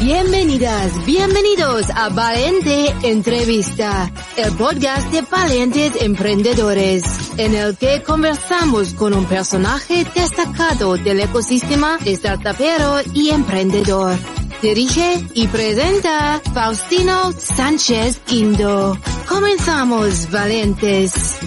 Bienvenidas, bienvenidos a Valiente Entrevista, el podcast de valientes emprendedores, en el que conversamos con un personaje destacado del ecosistema startupero y emprendedor. Dirige y presenta Faustino Sánchez Quindo. Comenzamos, valientes.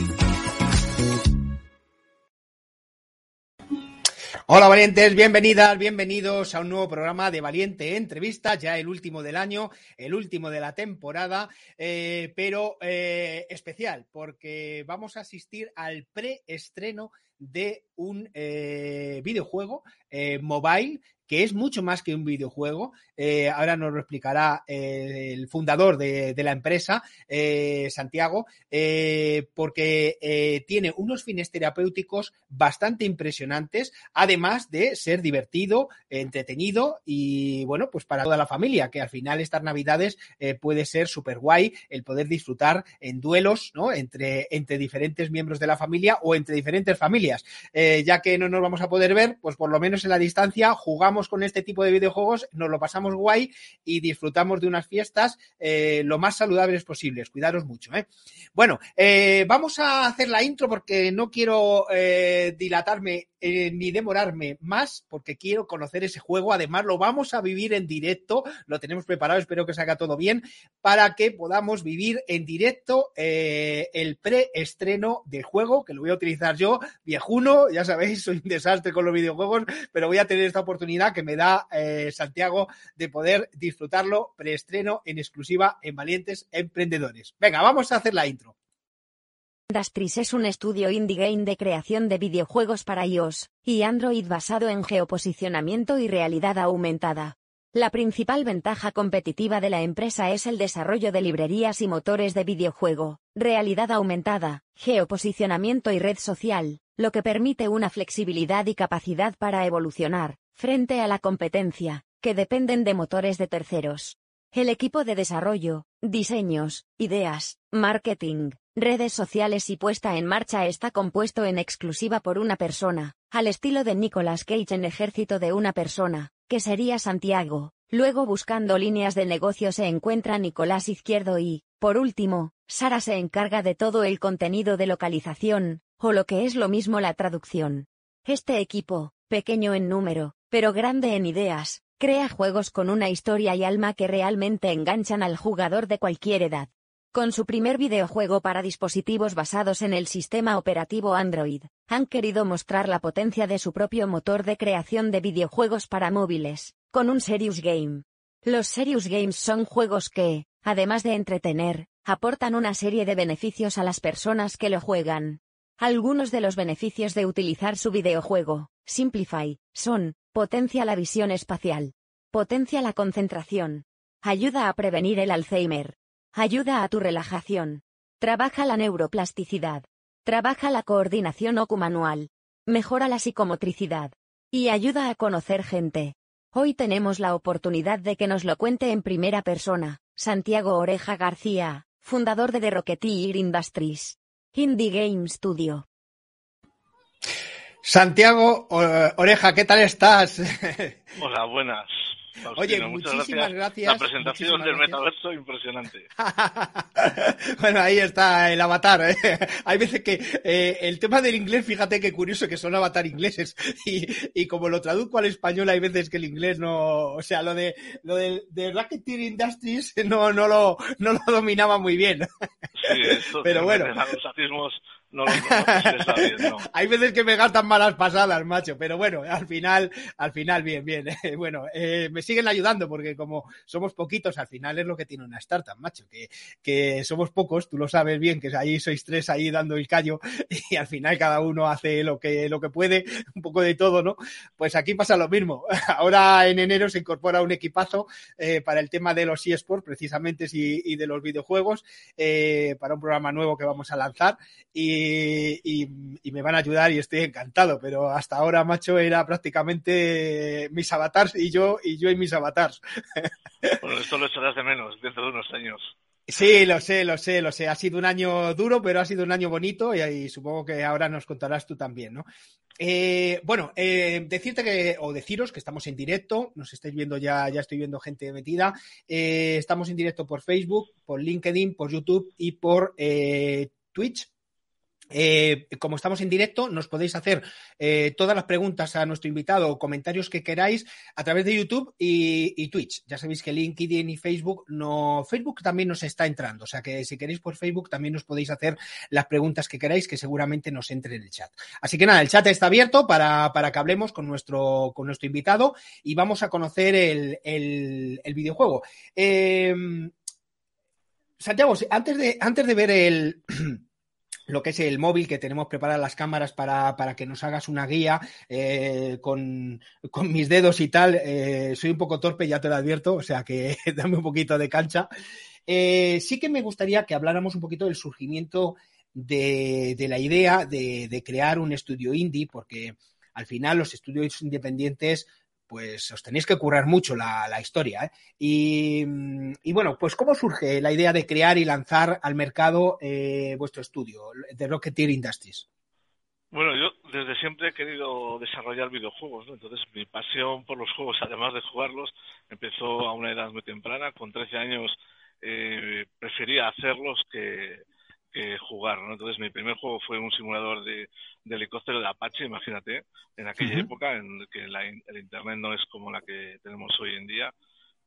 Hola valientes, bienvenidas, bienvenidos a un nuevo programa de Valiente Entrevistas, ya el último del año, el último de la temporada, eh, pero eh, especial porque vamos a asistir al preestreno de un eh, videojuego mobile que es mucho más que un videojuego. Eh, ahora nos lo explicará eh, el fundador de, la empresa, eh, Santiago, porque tiene unos fines terapéuticos bastante impresionantes, además de ser divertido, entretenido y, bueno, pues para toda la familia, que al final estas navidades puede ser súper guay el poder disfrutar en duelos, ¿no? Entre, entre diferentes miembros de la familia o entre diferentes familias. ya que no nos vamos a poder ver, pues por lo menos en la distancia jugamos con este tipo de videojuegos, nos lo pasamos guay y disfrutamos de unas fiestas eh, lo más saludables posibles. Cuidaros mucho. ¿eh? Bueno, eh, vamos a hacer la intro porque no quiero dilatarme ni demorarme más porque quiero conocer ese juego. Además, lo vamos a vivir en directo. Lo tenemos preparado, espero que salga todo bien para que podamos vivir en directo el preestreno del juego, que lo voy a utilizar yo, viejuno, ya sabéis, soy un desastre con los videojuegos, pero voy a tener esta oportunidad que me da eh, Santiago de poder disfrutarlo preestreno en exclusiva en Valientes Emprendedores. Venga, vamos a hacer la intro. Dastris es un estudio indie game de creación de videojuegos para iOS y Android basado en geoposicionamiento y realidad aumentada. La principal ventaja competitiva de la empresa es el desarrollo de librerías y motores de videojuego, realidad aumentada, geoposicionamiento y red social, lo que permite una flexibilidad y capacidad para evolucionar, frente a la competencia, que dependen de motores de terceros. El equipo de desarrollo, diseños, ideas, marketing, redes sociales y puesta en marcha está compuesto en exclusiva por una persona, al estilo de Nicolas Cage en Ejército de una persona, que sería Santiago. Luego buscando líneas de negocio se encuentra Nicolás Izquierdo y, por último, Sara se encarga de todo el contenido de localización, o lo que es lo mismo la traducción. Este equipo, pequeño en número, pero grande en ideas, crea juegos con una historia y alma que realmente enganchan al jugador de cualquier edad. Con su primer videojuego para dispositivos basados en el sistema operativo Android, han querido mostrar la potencia de su propio motor de creación de videojuegos para móviles, con un Serious Game. Los Serious Games son juegos que, además de entretener, aportan una serie de beneficios a las personas que lo juegan. Algunos de los beneficios de utilizar su videojuego, Simplify, son, potencia la visión espacial, potencia la concentración, ayuda a prevenir el Alzheimer, ayuda a tu relajación, trabaja la neuroplasticidad, trabaja la coordinación ocumanual, mejora la psicomotricidad, y ayuda a conocer gente. Hoy tenemos la oportunidad de que nos lo cuente en primera persona, Santiago Oreja García, fundador de The Rocketeer Industries. Indie Game Studio. Santiago Oreja, ¿qué tal estás? Hola, buenas. Oye, muchísimas gracias. La presentación del metaverso impresionante. bueno, ahí está el avatar. ¿eh? Hay veces que eh, el tema del inglés, fíjate qué curioso que son avatar ingleses. Y, y, como lo traduzco al español, hay veces que el inglés no, o sea, lo de lo de, de Racketeer Industries no, no lo, no lo dominaba muy bien. Sí, eso Pero bueno. Los no, no, no. Hay veces que me gastan malas pasadas, macho, pero bueno, al final, al final, bien, bien. bueno, eh, me siguen ayudando porque como somos poquitos, al final es lo que tiene una startup, macho, que, que somos pocos, tú lo sabes bien, que ahí sois tres ahí dando el callo y al final cada uno hace lo que, lo que puede, un poco de todo, ¿no? Pues aquí pasa lo mismo. Ahora en enero se incorpora un equipazo eh, para el tema de los eSports, precisamente, y, y de los videojuegos, eh, para un programa nuevo que vamos a lanzar y, y, y, me van a ayudar y estoy encantado, pero hasta ahora, macho, era prácticamente mis avatars y yo y yo y mis avatars. Bueno, esto lo echarás de menos dentro de unos años. Sí, lo sé, lo sé, lo sé. Ha sido un año duro, pero ha sido un año bonito y, y supongo que ahora nos contarás tú también, ¿no? Eh, bueno, eh, decirte que, o deciros que estamos en directo, nos estáis viendo ya, ya estoy viendo gente metida. Eh, estamos en directo por Facebook, por LinkedIn, por YouTube y por Twitch. Eh, como estamos en directo, nos podéis hacer eh, todas las preguntas a nuestro invitado o comentarios que queráis a través de YouTube y, Twitch. Ya sabéis que LinkedIn y Facebook no. Facebook también nos está entrando. O sea que si queréis por Facebook también nos podéis hacer las preguntas que queráis, que seguramente nos entre en el chat. Así que nada, el chat está abierto para, para que hablemos con nuestro, con nuestro invitado y vamos a conocer el, el, el videojuego. Eh, Santiago, antes de, antes de ver el. lo que es el móvil, que tenemos preparadas las cámaras para, para que nos hagas una guía eh, con, con, mis dedos y tal. Eh, soy un poco torpe, ya te lo advierto, o sea que dame un poquito de cancha. Eh, sí que me gustaría que habláramos un poquito del surgimiento de, de la idea de, de, crear un estudio indie, porque al final los estudios independientes pues os tenéis que currar mucho la, la historia. ¿eh? Y, y, bueno, pues ¿cómo surge la idea de crear y lanzar al mercado eh, vuestro estudio, de Rocketeer Industries? Bueno, yo desde siempre he querido desarrollar videojuegos, ¿no? Entonces mi pasión por los juegos, además de jugarlos, empezó a una edad muy temprana. Con 13 años eh, prefería hacerlos que, que jugar, ¿no? Entonces mi primer juego fue un simulador de, de helicóptero de Apache, imagínate, en aquella uh -huh. época en que la, el internet no es como la que tenemos hoy en día,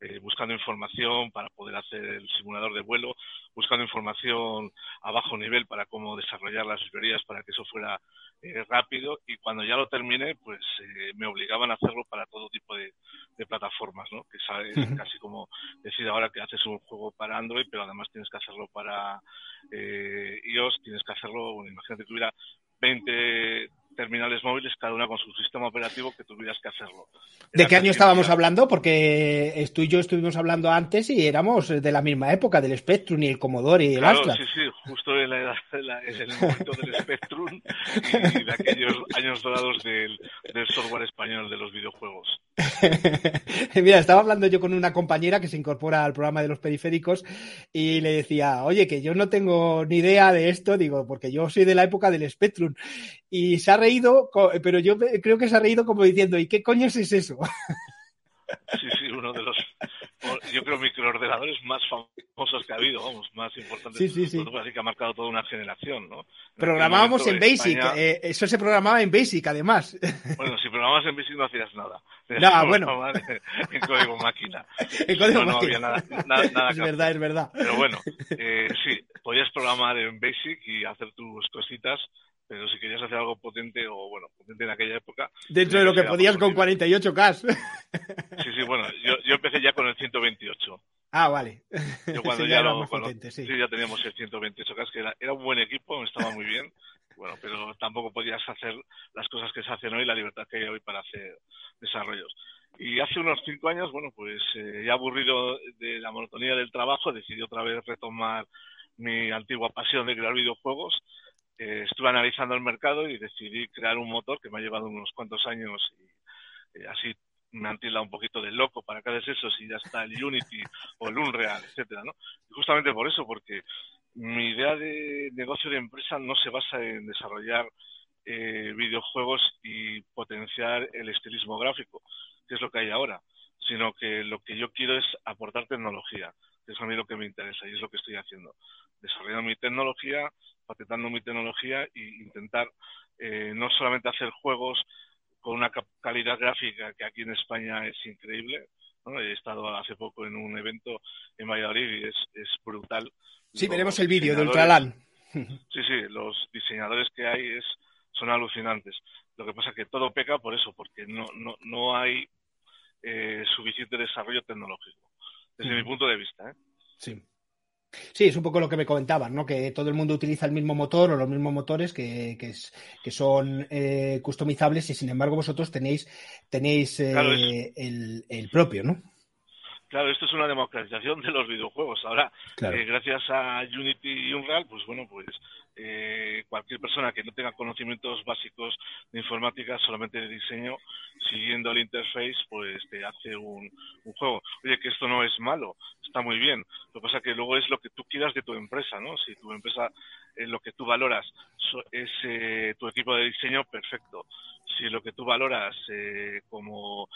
eh, buscando información para poder hacer el simulador de vuelo, buscando información a bajo nivel para cómo desarrollar las librerías para que eso fuera eh, rápido y cuando ya lo terminé, pues eh, me obligaban a hacerlo para todo tipo de, de plataformas, ¿no? Que sabes, uh -huh. casi como decir ahora que haces un juego para Android, pero además tienes que hacerlo para eh, iOS, tienes que hacerlo, bueno, imagínate que hubiera 20 terminales móviles, cada una con su sistema operativo que tuvieras que hacerlo. ¿De qué año estábamos hablando? Porque tú y yo estuvimos hablando antes y éramos de la misma época, del Spectrum y el Commodore y el claro, Astra. Sí, sí, justo en, la edad, en el momento del Spectrum y de aquellos años dorados del, del software español de los videojuegos. Mira, estaba hablando yo con una compañera que se incorpora al programa de los periféricos y le decía, oye, que yo no tengo ni idea de esto, digo, porque yo soy de la época del Spectrum. Y se ha reído, pero yo creo que se ha reído como diciendo, ¿y qué coño es eso? Sí, sí, uno de los, yo creo, microordenadores más famosos que ha habido, vamos, más importantes. Sí, sí, sí. Así que ha marcado toda una generación, ¿no? Programábamos en Basic, España... eh, eso se programaba en Basic, además. Bueno, si programabas en Basic no hacías nada. No, bueno. En, en, código máquina. en código no, máquina. No había nada, nada, nada es verdad, es verdad. Pero bueno, eh, sí, podías programar en Basic y hacer tus cositas pero si querías hacer algo potente o bueno, potente en aquella época. Dentro de lo que podías con 48K. Sí, sí, bueno, yo, yo empecé ya con el 128. Ah, vale. Yo cuando sí, ya, lo, cuando, potente, sí. sí. ya teníamos el 128K, que era, era un buen equipo, estaba muy bien. Bueno, pero tampoco podías hacer las cosas que se hacen hoy, la libertad que hay hoy para hacer desarrollos. Y hace unos cinco años, bueno, pues eh, ya aburrido de la monotonía del trabajo, decidí otra vez retomar mi antigua pasión de crear videojuegos eh, estuve analizando el mercado y decidí crear un motor que me ha llevado unos cuantos años y eh, así me han tildado un poquito de loco para cada eso si ya está el Unity o el Unreal, etcétera, ¿no? Justamente por eso, porque mi idea de negocio de empresa no se basa en desarrollar eh, videojuegos y potenciar el estilismo gráfico, que es lo que hay ahora, sino que lo que yo quiero es aportar tecnología, que es a mí lo que me interesa y es lo que estoy haciendo. Desarrollando mi tecnología, patentando mi tecnología e intentar eh, no solamente hacer juegos con una calidad gráfica que aquí en España es increíble. ¿no? He estado hace poco en un evento en Valladolid y es, es brutal. Sí, Los veremos el vídeo de Ultralan. Sí, sí, los diseñadores que hay es, son alucinantes. Lo que pasa es que todo peca por eso, porque no, no, no hay eh, suficiente desarrollo tecnológico, desde mi punto de vista. ¿eh? Sí. Sí, es un poco lo que me comentaban, ¿no? Que todo el mundo utiliza el mismo motor o los mismos motores que, que, es, que son eh, customizables y sin embargo vosotros tenéis, tenéis eh, el, el, propio, ¿no? Claro, esto es una democratización de los videojuegos. Ahora, eh, gracias a Unity y Unreal, pues bueno, pues eh, cualquier persona que no tenga conocimientos básicos de informática, solamente de diseño, siguiendo el interface, pues te hace un, juego. Oye, que esto no es malo, está muy bien. Lo que pasa es que luego es lo que tú quieras de tu empresa, ¿no? Si tu empresa, eh, lo que tú valoras es eh, tu equipo de diseño, perfecto. Si lo que tú valoras, como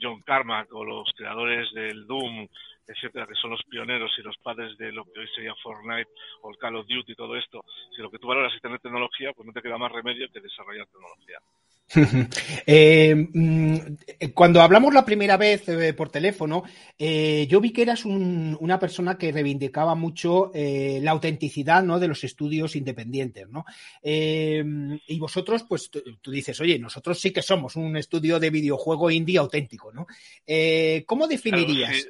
John Carmack o los creadores del Doom, etcétera, que son los pioneros y los padres de lo que hoy sería Fortnite o el Call of Duty y todo esto, si lo que tú valoras es tener tecnología, pues no te queda más remedio que desarrollar tecnología. Eh, mm, cuando hablamos la primera vez eh, por teléfono, eh, yo vi que eras una persona que reivindicaba mucho la autenticidad ¿no? de los estudios independientes. ¿no? y vosotros, pues tú dices, oye, nosotros sí que somos un estudio de videojuego indie auténtico. ¿no? ¿Cómo definirías?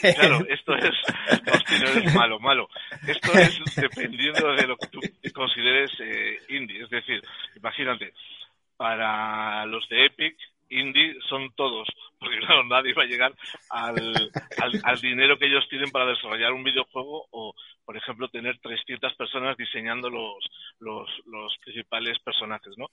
Claro, esto es, malo, malo. Esto es dependiendo de lo que tú consideres indie. Es decir, imagínate para los de Epic, indie son todos, porque claro, nadie va a llegar al, al, dinero que ellos tienen para desarrollar un videojuego o, por ejemplo, tener 300 personas diseñando los, los, los principales personajes, ¿no?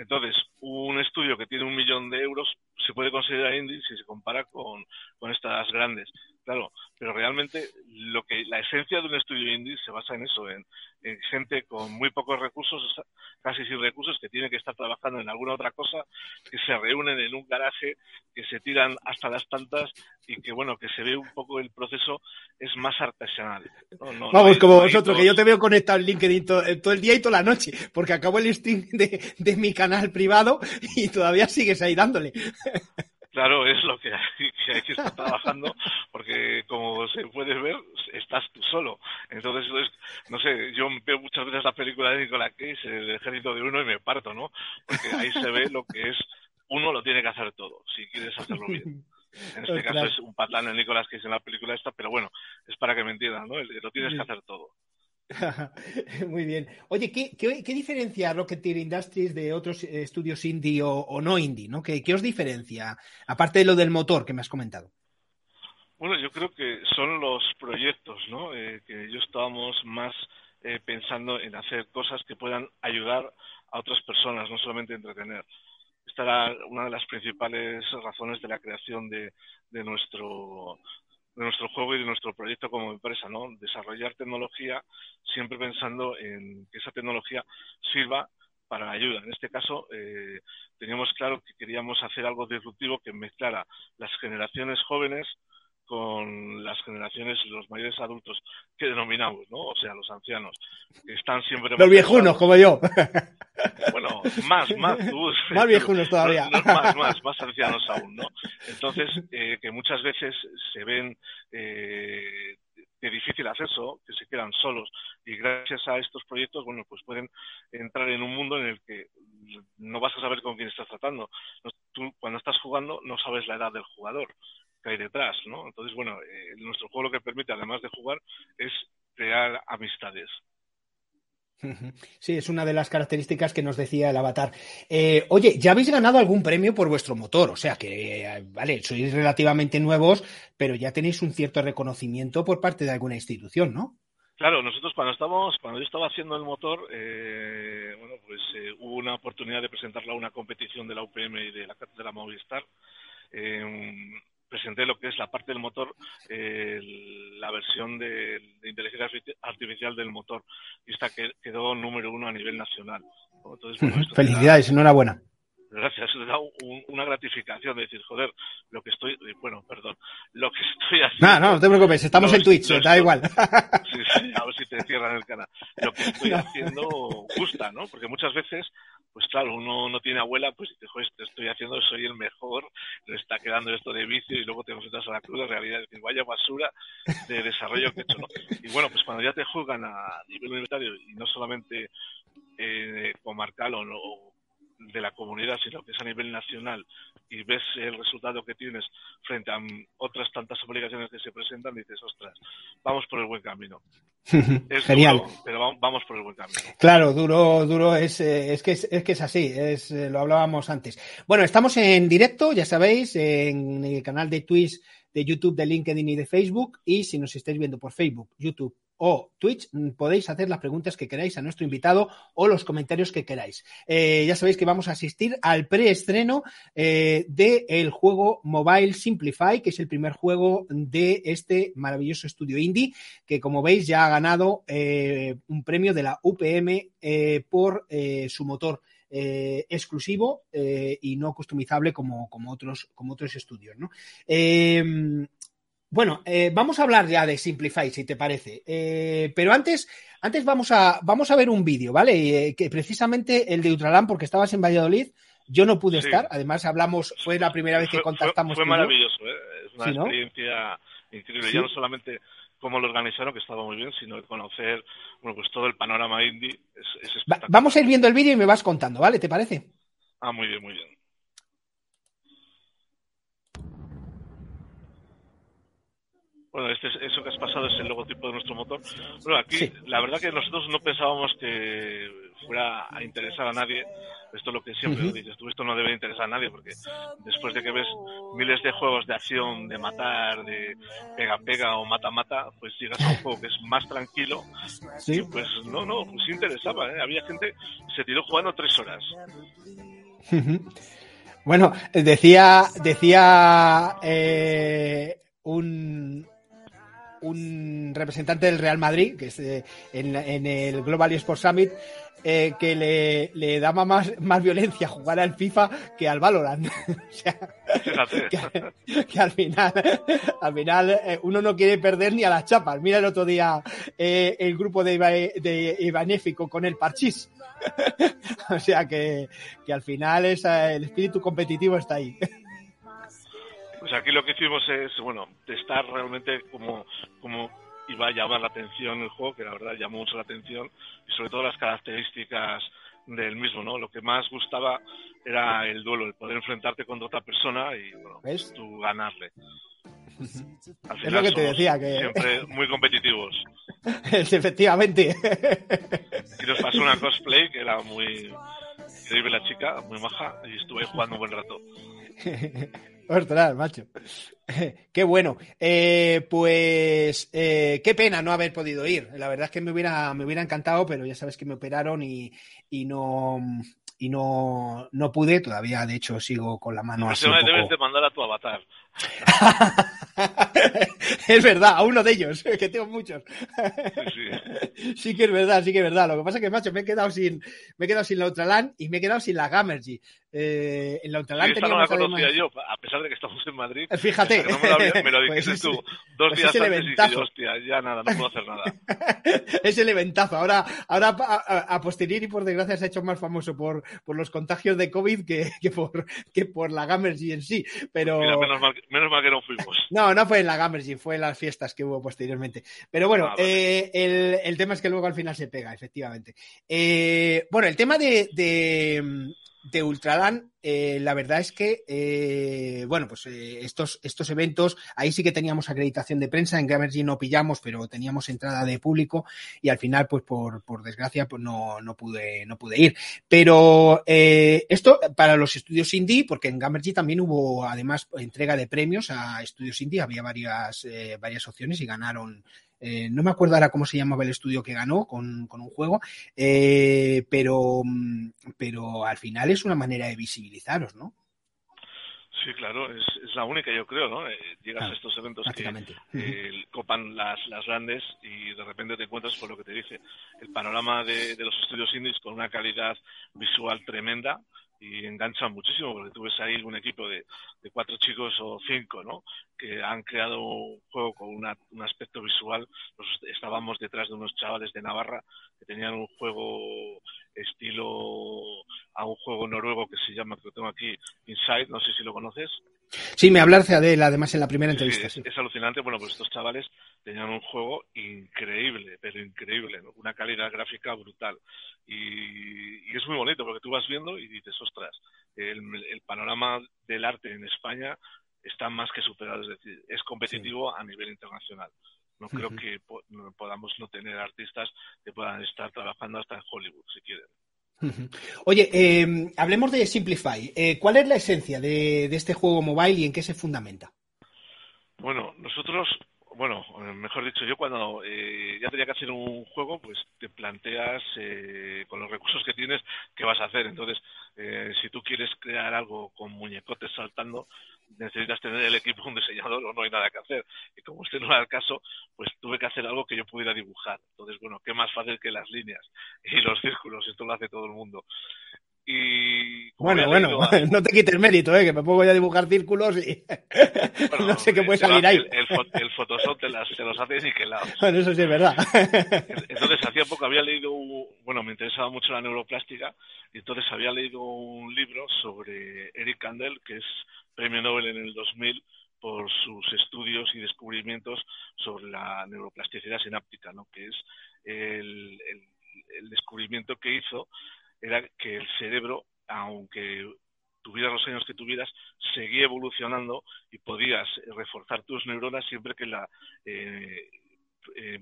Entonces, un estudio que tiene un millón de euros se puede considerar indie si se compara con, con estas grandes. Claro, pero realmente lo que la esencia de un estudio indie se basa en eso, en, gente con muy pocos recursos, casi sin recursos, que tiene que estar trabajando en alguna otra cosa, que se reúnen en un garaje, que se tiran hasta las tantas y que bueno, que se ve un poco el proceso es más artesanal. Vamos, como vosotros, que yo te veo conectado en LinkedIn eh, todo, el día y toda la noche, porque acabo el stream de, de mi canal privado y todavía sigues ahí dándole. Claro, es lo que hay, que estar trabajando, porque como se puede ver, estás tú solo. Entonces, no sé, yo veo muchas veces la película de Nicolas Cage, el ejército de uno, y me parto, ¿no? Porque ahí se ve lo que es, uno lo tiene que hacer todo, si quieres hacerlo bien. En este caso es un patán el Nicolas Cage en la película esta, pero bueno, es para que me entiendan, ¿no? Lo tienes que hacer todo. Muy bien. Oye, ¿qué, qué, diferencia Rocketeer Industries de otros estudios indie o, no indie? ¿no? ¿Qué, os diferencia? Aparte de lo del motor que me has comentado. Bueno, yo creo que son los proyectos, ¿no? Eh, que yo estábamos más eh, pensando en hacer cosas que puedan ayudar a otras personas, no solamente entretener. Esta era una de las principales razones de la creación de, de nuestro de nuestro juego y de nuestro proyecto como empresa, ¿no? Desarrollar tecnología siempre pensando en que esa tecnología sirva para ayuda. En este caso, eh, teníamos claro que queríamos hacer algo disruptivo que mezclara las generaciones jóvenes con las generaciones, los mayores adultos que denominamos, ¿no? O sea, los ancianos, que están siempre... Los viejunos, como yo. Bueno, más, más. más viejunos todavía. más, más, más ancianos aún, ¿no? Entonces, eh, que muchas veces se ven eh, de difícil acceso, que se quedan solos. Y gracias a estos proyectos, bueno, pues pueden entrar en un mundo en el que no vas a saber con quién estás tratando. Tú, cuando estás jugando, no sabes la edad del jugador que hay detrás, ¿no? Entonces, bueno, eh, nuestro juego lo que permite, además de jugar, es crear amistades. Sí, es una de las características que nos decía el avatar. Eh, oye, ¿ya habéis ganado algún premio por vuestro motor? O sea que, eh, vale, sois relativamente nuevos, pero ya tenéis un cierto reconocimiento por parte de alguna institución, ¿no? Claro, nosotros cuando estábamos, cuando yo estaba haciendo el motor, bueno, pues hubo una oportunidad de presentarlo a una competición de la UPM y de la cátedra Movistar presenté lo que es la parte del motor, la versión de, inteligencia artificial del motor, y esta quedó número uno a nivel nacional. Felicidades, enhorabuena. Gracias, le da una gratificación de decir, joder, lo que estoy, bueno, perdón, lo que estoy haciendo. No, no, no te preocupes, estamos en Twitch, da igual. Sí, sí, a ver si te cierran el canal. Lo que estoy haciendo gusta, ¿no? Porque muchas veces, pues claro, uno no tiene abuela, pues dice, joder, te estoy haciendo, soy el mejor, le está quedando esto de vicio y luego te enfrentas a la cruz de realidad, decir, vaya basura de desarrollo que he hecho, ¿no? Y bueno, pues cuando ya te juzgan a nivel universitario y no solamente eh, comarcal o, o de la comunidad, sino que es a nivel nacional y ves el resultado que tienes frente a otras tantas obligaciones que se presentan, dices, ostras, vamos por el buen camino. Es Genial. pero vamos por el buen camino. Claro, duro, duro, es, eh, es, que, es, que es así, es, eh, lo hablábamos antes. Bueno, estamos en directo, ya sabéis, en el canal de Twitch, de YouTube, de LinkedIn y de Facebook. Y si nos estáis viendo por Facebook, YouTube o Twitch, mm, podéis hacer las preguntas que queráis a nuestro invitado o los comentarios que queráis. Eh, ya sabéis que vamos a asistir al preestreno eh, del juego Mobile Simplify, que es el primer juego de este maravilloso estudio indie, que como veis ya ha ganado eh, un premio de la UPM eh, por su motor. Exclusivo y no customizable como, como, otros, como otros estudios. ¿no? Bueno, eh, vamos a hablar ya de Simplify, si te parece. Eh, pero antes, antes vamos a, vamos a ver un vídeo, ¿vale? Eh, que precisamente el de Ultraland, porque estabas en Valladolid, yo no pude estar. Además, hablamos, fue la primera vez que contactamos. Fue, maravilloso, ¿eh? es una experiencia increíble. Ya no solamente cómo lo organizaron, que estaba muy bien, sino conocer, bueno, pues todo el panorama indie. Es, vamos a ir viendo el vídeo y me vas contando, ¿vale? ¿Te parece? Ah, muy bien, muy bien. Bueno, este, eso que has pasado es el logotipo de nuestro motor. Bueno, aquí la verdad que nosotros no pensábamos que fuera a interesar a nadie. Esto es lo que siempre dices tú, esto no debe interesar a nadie porque después de que ves miles de juegos de acción, de matar, de pega-pega o mata-mata, pues llegas a un juego que es más tranquilo. Sí. pues no, no, pues interesaba. ¿eh? Había gente que se tiró jugando tres horas. Bueno, decía, decía eh, un, un representante del Real Madrid, que es eh, en, el Global Sports Summit, eh, que le, le daba más, más violencia jugar al FIFA que al Valorant. o sea, que, al final, al final eh, uno no quiere perder ni a las chapas. Mira el otro día el grupo de, de Ibanéfico con el Parchís. o sea que, que al final es, el espíritu competitivo está ahí. Pues aquí lo que hicimos es, bueno, testar realmente cómo, cómo iba a llamar la atención el juego, que la verdad llamó mucho la atención, y sobre todo las características del mismo, ¿no? Lo que más gustaba era el duelo, el poder enfrentarte contra otra persona y, bueno, pues tú ganarle. es lo que te decía, que... Siempre muy competitivos. Efectivamente. Y nos pasó una cosplay que era muy increíble la chica, muy maja, y estuve jugando un buen rato. Ostras, macho. Qué bueno. Eh, pues eh, qué pena no haber podido ir. La verdad es que me hubiera, me hubiera encantado, pero ya sabes que me operaron y, y no y no, no pude. Todavía, de hecho, sigo con la mano así. debes de mandar a tu avatar. es verdad, a uno de ellos, que tengo muchos. sí. que es verdad, sí que es verdad. Lo que pasa es que, macho, me he quedado sin, me he quedado sin la Ultraland y me he quedado sin la Gamergy. Eh, en la Ultraland sí, no la conocía yo, a pesar de que estamos en Madrid. Eh, fíjate. No me, lo me, lo dijiste pues tú dos pues días antes y dije, hostia, ya nada, no puedo hacer nada. es el eventazo. Ahora, ahora a, a, posteriori, por desgracia, se ha hecho más famoso por, por los contagios de COVID que, que, por, que por la Gamergy en sí. Pero... menos mal, menos mal que no fuimos. No, no fue en la Gamergy, fue en las fiestas que hubo posteriormente. Pero bueno, ah, eh, el, el, tema es que luego al final se pega, efectivamente. Eh, bueno, el tema de, de, de Ultralan, eh, la verdad es que, eh, bueno, pues eh, estos, estos eventos, ahí sí que teníamos acreditación de prensa, en Gamergy no pillamos, pero teníamos entrada de público y al final, pues por, por desgracia, pues no, no pude, no pude ir. Pero esto para los estudios indie, porque en Gamergy también hubo además entrega de premios a estudios indie, había varias, varias opciones y ganaron eh, no me acuerdo ahora cómo se llamaba el estudio que ganó con, con un juego, eh, pero, pero al final es una manera de visibilizaros, ¿no? Sí, claro, es, es la única, yo creo, ¿no? Eh, llegas a estos eventos que eh, copan las, las grandes y de repente te encuentras por lo que te dice, el panorama de, de los estudios indies con una calidad visual tremenda y enganchan muchísimo porque tú ves ahí un equipo de, cuatro chicos o cinco, ¿no? Que han creado un juego con un aspecto visual. estábamos detrás de unos chavales de Navarra que tenían un juego estilo a un juego noruego que se llama, que lo tengo aquí, Inside, no sé si lo conoces. Sí, me hablaste de él además en la primera entrevista. Sí, es, alucinante. Bueno, pues estos chavales tenían un juego increíble, pero increíble, una calidad gráfica brutal. Y, es muy bonito porque tú vas viendo y dices, ostras, el, panorama del arte en España está más que superado, es decir, es competitivo a nivel internacional. No creo que podamos no tener artistas que puedan estar trabajando hasta en Hollywood, si quieren. Oye, eh, hablemos de Simplify. Eh, ¿Cuál es la esencia de, este juego mobile y en qué se fundamenta? Bueno, nosotros, bueno, mejor dicho, yo cuando eh, ya tenía que hacer un juego, pues te planteas con los recursos que tienes qué vas a hacer. Entonces, si tú quieres crear algo con muñecotes saltando, necesitas tener el equipo un diseñador o no hay nada que hacer. Y como usted no era el caso, pues tuve que hacer algo que yo pudiera dibujar. Entonces, bueno, qué más fácil que las líneas y los círculos, esto lo hace todo el mundo. Y bueno, bueno, no te quites mérito, ¿eh? que me pongo ya a dibujar círculos y no sé qué puede salir ahí. El, el, Photoshop te, las, los hace. Bueno, eso sí es verdad. Entonces, hacía poco había leído, bueno, me interesaba mucho la neuroplástica y entonces había leído un libro sobre Eric Kandel, que es premio Nobel en el 2000 por sus estudios y descubrimientos sobre la neuroplasticidad sináptica, ¿no? que es el, descubrimiento que hizo era que el cerebro, aunque tuvieras los años que tuvieras, seguía evolucionando y podías reforzar tus neuronas siempre que la, eh, eh,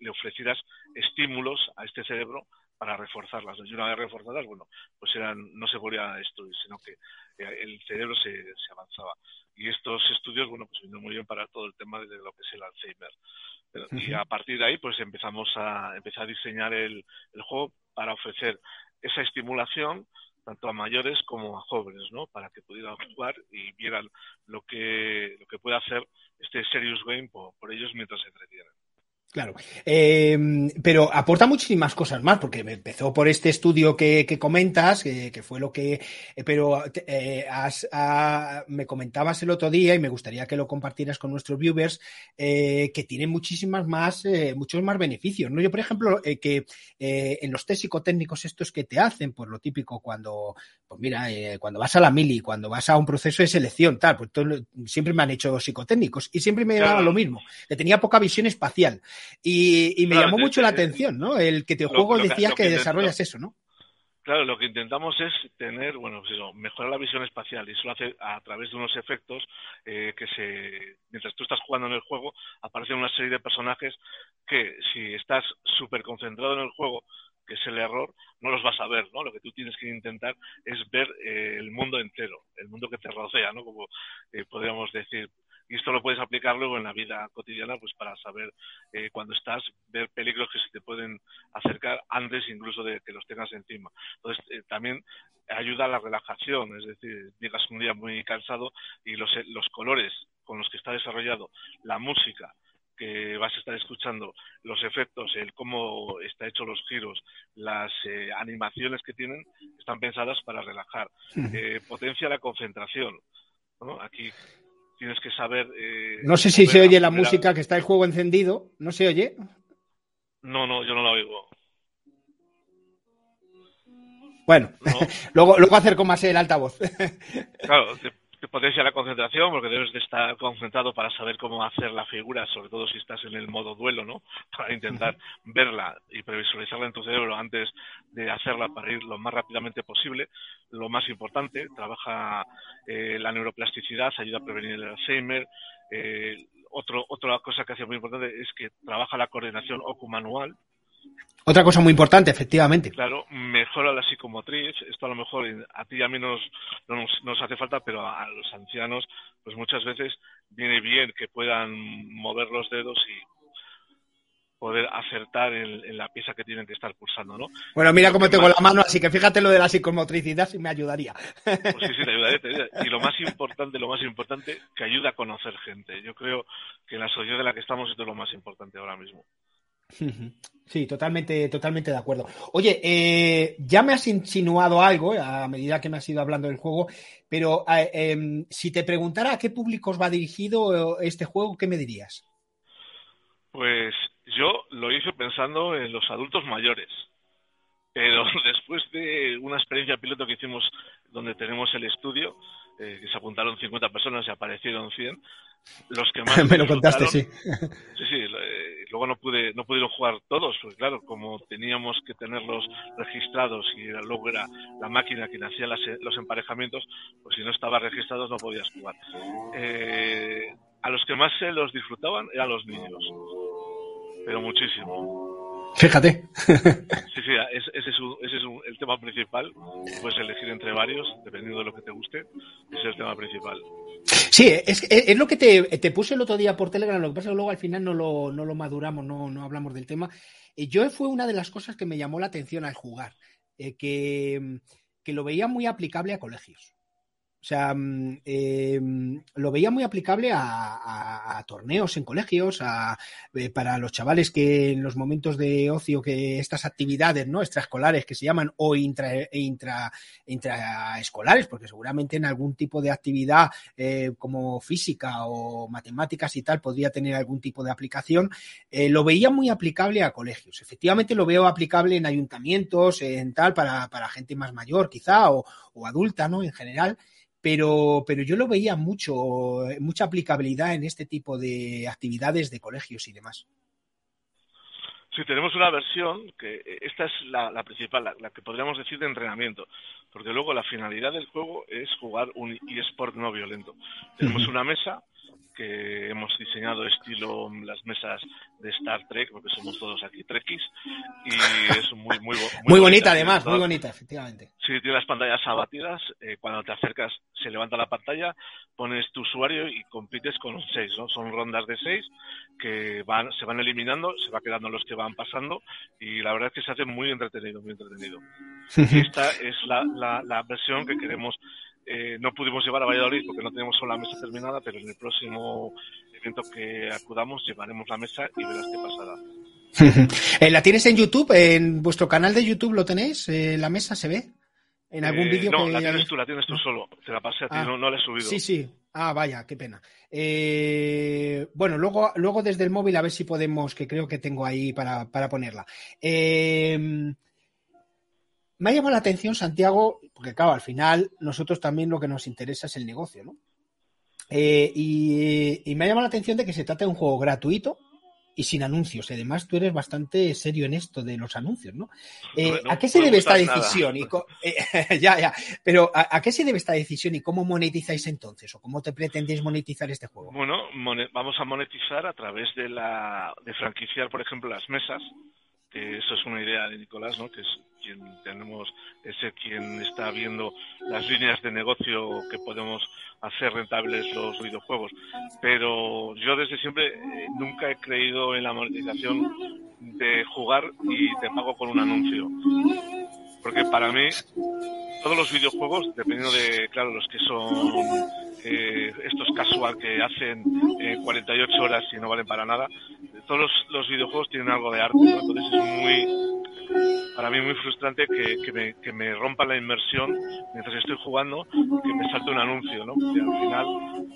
le ofrecieras estímulos a este cerebro para reforzarlas. Y una vez reforzadas, bueno, pues eran, no se volvía a destruir, sino que eh, el cerebro se, se, avanzaba. Y estos estudios, bueno, pues vienen muy bien para todo el tema de lo que es el Alzheimer. Y a partir de ahí, pues empezamos a empezar a diseñar el, el juego para ofrecer esa estimulación tanto a mayores como a jóvenes, ¿no? Para que pudieran jugar y vieran lo que, lo que puede hacer este Serious Game por, ellos mientras se entretienen. Claro, em, pero aporta muchísimas cosas más, porque me empezó por este estudio que, comentas, que, fue lo que, eh, pero eh, ah, me comentabas el otro día y me gustaría que lo compartieras con nuestros viewers, eh, que tiene muchísimas más, muchos más beneficios, ¿no? Yo, por ejemplo, que en los test psicotécnicos estos que te hacen, por lo típico, cuando, pues mira, cuando vas a la mili, cuando vas a un proceso de selección, tal, pues siempre me han hecho psicotécnicos y siempre me daba lo mismo, que tenía poca visión espacial. Y, me llamó mucho la atención, ¿no? El que te juego decías que, desarrollas eso, ¿no? Claro, lo que intentamos es tener, bueno, pues eso, mejorar la visión espacial y eso lo hace a través de unos efectos eh, que se, mientras tú estás jugando en el juego, aparecen una serie de personajes que si estás súper concentrado en el juego, que es el error, no los vas a ver, ¿no? Lo que tú tienes que intentar es ver eh, el mundo entero, el mundo que te rodea, ¿no? Como eh, podríamos decir, y esto lo puedes aplicar luego en la vida cotidiana pues para saber eh, cuando estás ver peligros que se te pueden acercar antes incluso de que los tengas encima entonces eh, también ayuda a la relajación es decir llegas un día muy cansado y los, los colores con los que está desarrollado la música que vas a estar escuchando, los efectos, el cómo está hecho los giros, las eh, animaciones que tienen, están pensadas para relajar. potencia la concentración. ¿no? Aquí tienes que saber... Eh, no sé si se oye la música que está el juego encendido, ¿no se oye? No, no, yo no la oigo. Bueno, luego, luego acerco más el altavoz. claro, te potencia la concentración porque debes de estar concentrado para saber cómo hacer la figura, sobre todo si estás en el modo duelo, ¿no? Para intentar verla y previsualizarla en tu cerebro antes de hacerla para ir lo más rápidamente posible. Lo más importante, trabaja eh, la neuroplasticidad, ayuda a prevenir el Alzheimer. Eh, otro, otra cosa que hace muy importante es que trabaja la coordinación ocumanual, otra cosa muy importante, efectivamente. Claro, mejora la psicomotriz. Esto a lo mejor a ti y a mí nos, no nos, hace falta, pero a, los ancianos, pues muchas veces viene bien que puedan mover los dedos y poder acertar en, la pieza que tienen que estar pulsando, ¿no? Bueno, mira cómo tengo la mano, así que fíjate lo de la psicomotricidad si me ayudaría. Pues sí, sí, te ayudaría, Y lo más importante, lo más importante, que ayuda a conocer gente. Yo creo que en la sociedad de la que estamos esto es lo más importante ahora mismo. Sí, totalmente, totalmente de acuerdo. Oye, eh, ya me has insinuado algo eh, a medida que me has ido hablando del juego, pero eh, em, si te preguntara a qué públicos va dirigido este juego, ¿qué me dirías? Pues yo lo hice pensando en los adultos mayores, pero después de una experiencia piloto que hicimos donde tenemos el estudio, que se apuntaron 50 personas y aparecieron 100, los que más me lo contaste, sí. Sí, sí, luego no pude no pudieron jugar todos, porque claro, como teníamos que tenerlos registrados y luego era la máquina quien hacía los emparejamientos, pues si no estaban registrados no podías jugar. Eh, a los que más se los disfrutaban eran los niños, pero muchísimo. Fíjate. Sí, sí, ese es, ese es el tema principal. Puedes elegir entre varios, dependiendo de lo que te guste. Ese es el tema principal. Sí, es, es, lo que te, te, puse el otro día por Telegram, lo que pasa es que luego al final no lo, no lo maduramos, no, no hablamos del tema. Eh, yo fue una de las cosas que me llamó la atención al jugar, eh, que, que lo veía muy aplicable a colegios. O sea, mm, em, lo veía muy aplicable a, torneos en colegios, a, eh, para los chavales que en los momentos de ocio, que estas actividades no extraescolares que se llaman o intra, intra, intraescolares, porque seguramente en algún tipo de actividad eh, como física o matemáticas y tal podría tener algún tipo de aplicación, eh, lo veía muy aplicable a colegios. Efectivamente lo veo aplicable en ayuntamientos, en tal, para, para gente más mayor quizá o, o adulta, ¿no? En general pero, pero yo lo veía mucho, mucha aplicabilidad en este tipo de actividades de colegios y demás. Sí, tenemos una versión que esta es la, principal, la, que podríamos decir de entrenamiento, porque luego la finalidad del juego es jugar un eSport no violento. Tenemos una mesa que hemos diseñado estilo las mesas de Star Trek, porque somos todos aquí trekkies, y es muy, muy, muy, muy bonita, además, muy bonita, efectivamente. Sí, tiene las pantallas abatidas, eh, cuando te acercas se levanta la pantalla, pones tu usuario y compites con seis, ¿no? Son rondas de seis que van, se van eliminando, se va quedando los que van pasando, y la verdad es que se hace muy entretenido, muy entretenido. esta es la, la, la versión que queremos eh, no pudimos llevar a Valladolid porque no tenemos solo la mesa terminada, pero en el próximo evento que acudamos llevaremos la mesa y verás qué pasará. Eh, ¿La tienes en YouTube? ¿En vuestro canal de YouTube lo tenéis? Eh, ¿La mesa se ve? ¿En algún vídeo? No, la tienes tú, la tienes tú solo. Te la pasé a ti, ah. no, la he subido. Sí, sí. Ah, vaya, qué pena. bueno, luego, luego desde el móvil a ver si podemos, que creo que tengo ahí para, para ponerla. Eh, me ha llamado la atención, Santiago, porque claro, al final nosotros también lo que nos interesa es el negocio, ¿no? Eh, y, me ha llamado la atención de que se trata de un juego gratuito y sin anuncios. Además, tú eres bastante serio en esto de los anuncios, ¿no? Eh, ¿A qué se debe esta decisión? Y eh, ya, ya. Pero ¿a, qué se debe esta decisión y cómo monetizáis entonces? ¿O cómo te pretendéis monetizar este juego? Bueno, vamos a monetizar a través de la de franquiciar, por ejemplo, las mesas eso es una idea de Nicolás, ¿no? que es quien tenemos, es quien está viendo las líneas de negocio que podemos hacer rentables los videojuegos. Pero yo desde siempre eh, nunca he creído en la monetización de jugar y te pago con un anuncio. Porque para mí todos los videojuegos, dependiendo de, claro, los que son eh, estos casual que hacen 48 eh, horas y no valen para nada, todos los, videojuegos tienen algo de arte, entonces es muy, para mí muy frustrante que, me, rompa la inmersión mientras estoy jugando que me salte un anuncio, ¿no? Que al final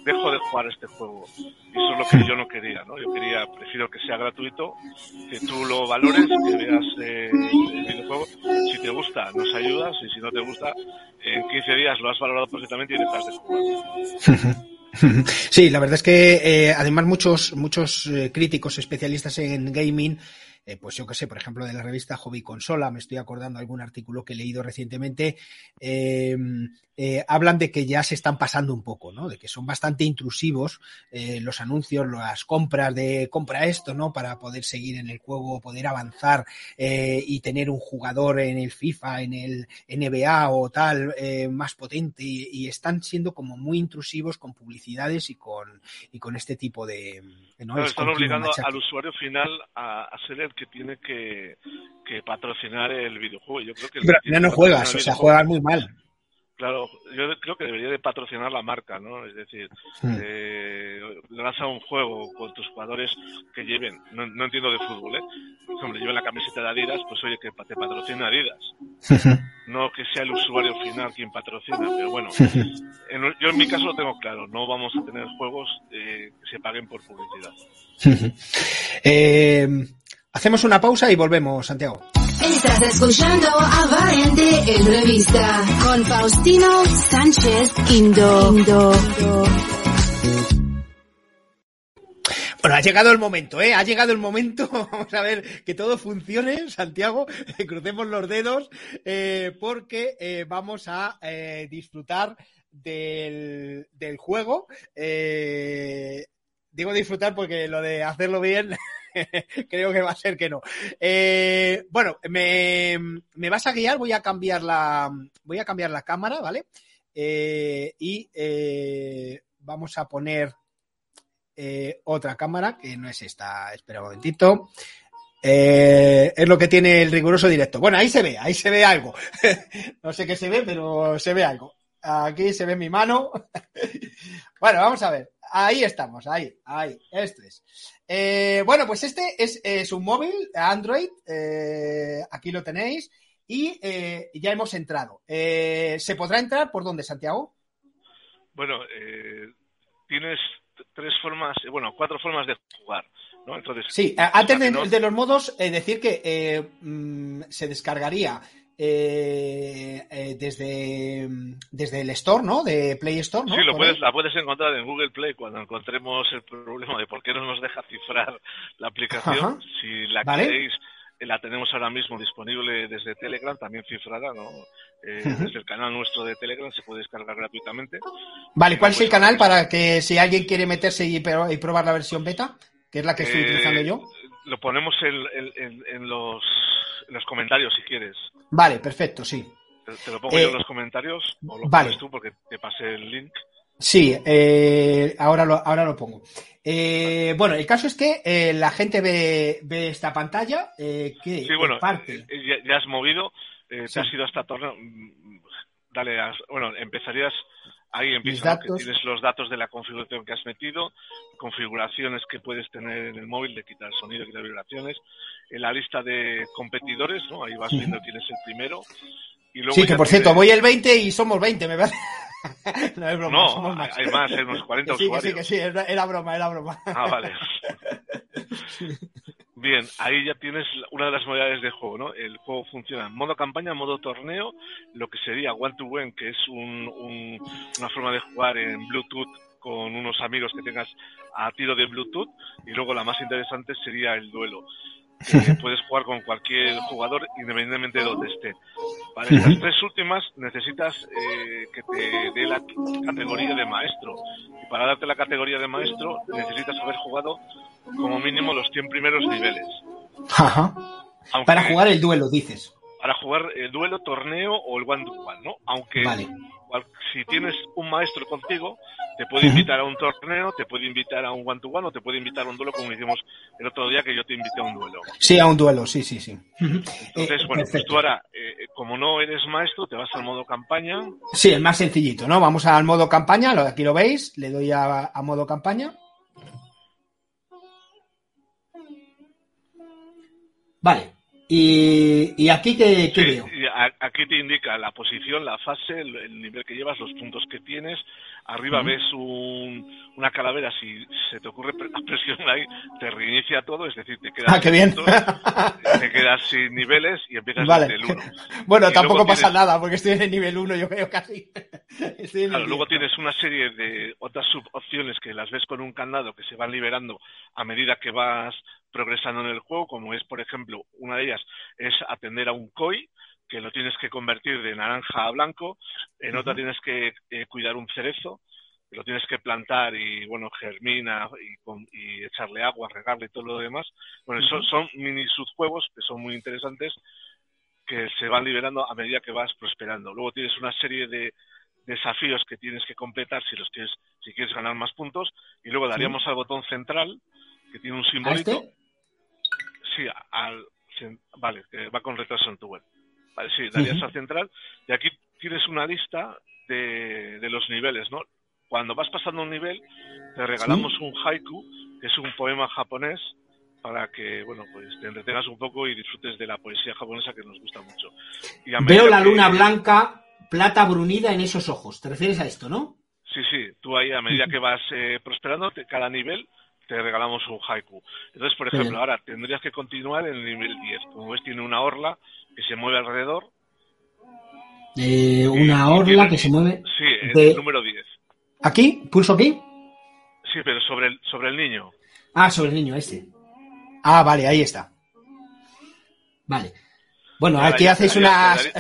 dejo de jugar este juego. Y eso es lo que yo no quería, ¿no? Yo quería, prefiero que sea gratuito, que tú lo valores, que veas eh, el videojuego. Si te gusta, nos ayudas y si no te gusta, en 15 días lo has valorado perfectamente y dejas de jugar. Sí, la verdad es que eh, además muchos, muchos eh, críticos especialistas en gaming eh, pues yo que sé, por ejemplo, de la revista Hobby Consola, me estoy acordando de algún artículo que he leído recientemente, eh, eh, hablan de que ya se están pasando un poco, ¿no? De que son bastante intrusivos los anuncios, las compras de compra esto, ¿no? Para poder seguir en el juego, poder avanzar y tener un jugador en el FIFA, en el NBA o tal, más potente y, están siendo como muy intrusivos con publicidades y con, y con este tipo de... ¿no? están obligando al usuario final a, a ser el que tiene que, patrocinar el videojuego. Yo creo que Pero al final no juegas, o sea, juegas muy mal. Claro, yo creo que debería de patrocinar la marca, ¿no? Es decir, eh, lanza un juego con tus jugadores que lleven, no, entiendo de fútbol, ¿eh? Hombre, lleven la camiseta de Adidas, pues oye, que te patrocine Adidas. no que sea el usuario final quien patrocina, pero bueno, yo en mi caso lo tengo claro, no vamos a tener juegos eh, que se paguen por publicidad. eh, hacemos una pausa y volvemos, Santiago. Estás escuchando a Valiente Entrevista con Faustino Sánchez Indo. Bueno, ha llegado el momento, ¿eh? Ha llegado el momento. Vamos a ver que todo funcione, Santiago. Crucemos los dedos eh, porque eh, vamos a eh, disfrutar del, del juego. digo disfrutar porque lo de hacerlo bien creo que va a ser que no. Eh, bueno, me, vas a guiar, voy a cambiar la, voy a cambiar la cámara, ¿vale? Eh, y eh, vamos a poner otra cámara, que no es esta, espera un momentito. es lo que tiene el riguroso directo. Bueno, ahí se ve, ahí se ve algo. no sé qué se ve, pero se ve algo. Aquí se ve mi mano. bueno, vamos a ver. Ahí estamos, ahí, ahí, esto es. Eh, bueno, pues este es, un móvil Android, eh, aquí lo tenéis, y eh, ya hemos entrado. ¿Se podrá entrar por dónde, Santiago? Bueno, tienes tres formas, bueno, cuatro formas de jugar. ¿no? Entonces, sí, antes de, los modos, decir que mm, se descargaría eh, eh, desde, desde el Store, ¿no? De Play Store, ¿no? Sí, lo puedes, la puedes encontrar en Google Play cuando encontremos el problema de por qué no nos deja cifrar la aplicación. Si la queréis, eh, la tenemos ahora mismo disponible desde Telegram, también cifrada, ¿no? Desde el canal nuestro de Telegram se puede descargar gratuitamente. Vale, ¿cuál es el canal para que si alguien quiere meterse y, y probar la versión beta, que es la que estoy utilizando yo? Lo ponemos en, en los los comentarios si quieres. Vale, perfecto, sí. Te, lo pongo yo en eh, los comentarios o lo vale. pones tú porque te pasé el link. Sí, eh, ahora, lo, ahora lo pongo. Eh, bueno, el caso es que la gente ve, ve esta pantalla que sí, bueno, parte... Ya, has movido, te has ido hasta torno. Mm, dale, bueno, empezarías Ahí empieza, que tienes los datos de la configuración que has metido, configuraciones que puedes tener en el móvil de quitar sonido, quitar vibraciones, en la lista de competidores, ¿no? Ahí vas viendo quién es el primero. Y luego sí, que por cierto, voy el 20 y somos 20, me parece. no es broma, somos más. hay más, hay unos 40 sí, usuarios. Sí, que sí, era broma, era broma. Ah, vale. Bien, ahí ya tienes una de las modalidades de juego, ¿no? El juego funciona en modo campaña, modo torneo, lo que sería one to one, que es una forma de jugar en Bluetooth con unos amigos que tengas a tiro de Bluetooth, y luego la más interesante sería el duelo. Puedes jugar con cualquier jugador independientemente de donde esté. Para estas tres últimas necesitas eh, que te dé la categoría de maestro. Y para darte la categoría de maestro necesitas haber jugado como mínimo los 100 primeros niveles. Ajá. para jugar el duelo, dices. Para jugar el duelo, torneo o el one to one, ¿no? Aunque si tienes un maestro contigo, te puede invitar a un torneo, te puede invitar a un one to one o te puede invitar a un duelo, como hicimos el otro día que yo te invité a un duelo. Sí, a un duelo, sí, sí, sí. Entonces, bueno, pues tú ahora, eh, como no eres maestro, te vas al modo campaña. Sí, el más sencillito, ¿no? Vamos al modo campaña, aquí lo veis, le doy a modo campaña. Vale. ¿Y, aquí qué, veo? Aquí te indica la posición, la fase, el, nivel que llevas, los puntos que tienes. Arriba ves una calavera, si se te ocurre presionar ahí, te reinicia todo, es decir, te quedas, ah, qué bien. te quedas sin niveles y empiezas desde el 1. Bueno, tampoco pasa nada, porque estoy en el nivel 1, yo creo casi. claro, luego tienes una serie de otras subopciones que las ves con un candado que se van liberando a medida que vas progresando en el juego, como es, por ejemplo, una de ellas es atender a un koi, que lo tienes que convertir de naranja a blanco, en otra tienes que eh, cuidar un cerezo, que lo tienes que plantar y, bueno, germina y, echarle agua, regarle y todo lo demás. Bueno, son, son mini subjuegos que son muy interesantes, que se van liberando a medida que vas prosperando. Luego tienes una serie de desafíos que tienes que completar si los quieres, si quieres ganar más puntos, y luego daríamos al botón central, que tiene un simbolito. Sí, al, vale, va con retraso en tu web. Vale, sí, darías a central y aquí tienes una lista de, de los niveles, ¿no? Cuando vas pasando un nivel, te regalamos un haiku, que es un poema japonés, para que, bueno, pues te entretengas un poco y disfrutes de la poesía japonesa que nos gusta mucho. Veo la luna blanca, plata brunida en esos ojos. ¿Te refieres a esto, no? Sí, sí. Tú ahí, a medida que vas eh, prosperando, cada nivel te regalamos un haiku. Entonces, por ejemplo, ahora tendrías que continuar en el nivel 10. Como ves, tiene una orla que se mueve alrededor. Eh, una orla que se mueve. Sí, el número 10. ¿Aquí? ¿Pulso aquí? Sí, pero sobre el, sobre el niño. Ah, sobre el niño, este. Ah, vale, ahí está. Vale. Bueno, aquí hacéis unas,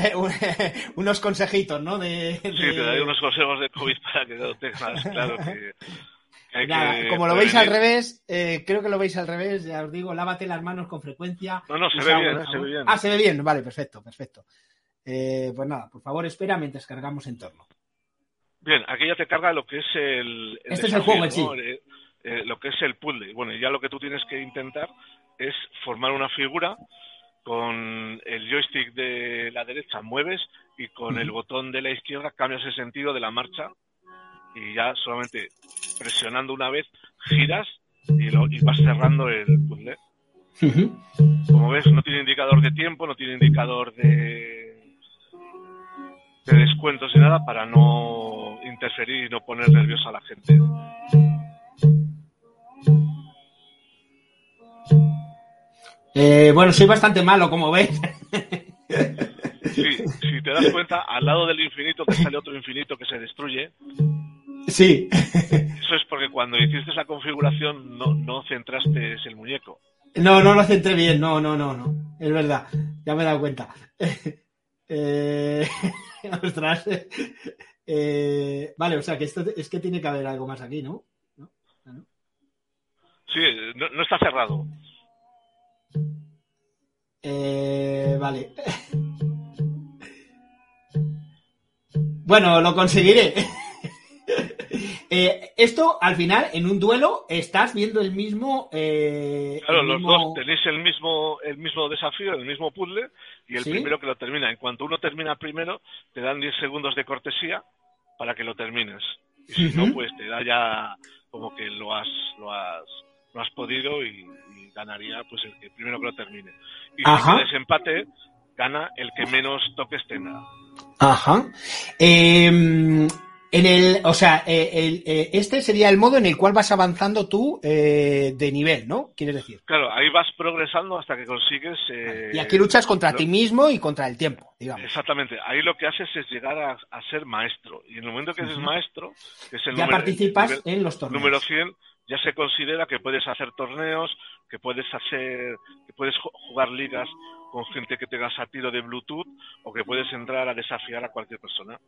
unos consejitos, ¿no? De, Sí, te daré unos consejos de COVID para que lo tengas claro que... como lo veis al revés, eh, creo que lo veis al revés, ya os digo, lávate las manos con frecuencia. No, no, se ve bien, se ve bien. Ah, se ve bien, vale, perfecto, perfecto. Eh, pues nada, por favor, espera mientras cargamos entorno. Bien, aquí ya te carga lo que es el... este es el juego sí. Eh, lo que es el puzzle. Bueno, ya lo que tú tienes que intentar es formar una figura con el joystick de la derecha mueves y con el botón de la izquierda cambias el sentido de la marcha y ya solamente presionando una vez giras y, lo, y vas cerrando el puzzle. Como ves, no tiene indicador de tiempo, no tiene indicador de, de descuentos ni nada para no interferir y no poner nerviosa a la gente. Eh, bueno, soy bastante malo, como ves. Sí, si te das cuenta, al lado del infinito te sale otro infinito que se destruye. Sí. Eso es porque cuando hiciste esa configuración no, no centraste el muñeco. No, no lo centré bien, no, no, no, no. Es verdad, ya me he dado cuenta. Eh... Ostras. Eh... Vale, o sea que esto es que tiene que haber algo más aquí, ¿no? ¿No? Sí, no está cerrado. Eh, vale. Bueno, lo conseguiré. Eh, esto, al final, en un duelo, estás viendo el mismo. Eh, claro, los dos tenéis el mismo, el mismo desafío, el mismo puzzle, y el primero que lo termina. En cuanto uno termina primero, te dan 10 segundos de cortesía para que lo termines. Y si no, pues te da ya como que lo has, lo has, lo has podido y, ganaría pues el, que primero que lo termine. Y si desempate, gana el que menos toques tenga. Ajá. Em, en el, o sea, eh, el, eh, este sería el modo en el cual vas avanzando tú eh, de nivel, ¿no? Quieres decir. Claro, ahí vas progresando hasta que consigues. y aquí luchas contra ti mismo y contra el tiempo, digamos. Exactamente. Ahí lo que haces es llegar a, ser maestro. Y en el momento que eres maestro, que es el ya participas en los torneos. Número 100, ya se considera que puedes hacer torneos, que puedes hacer, que puedes jugar ligas con gente que tengas a tiro de Bluetooth o que puedes entrar a desafiar a cualquier persona.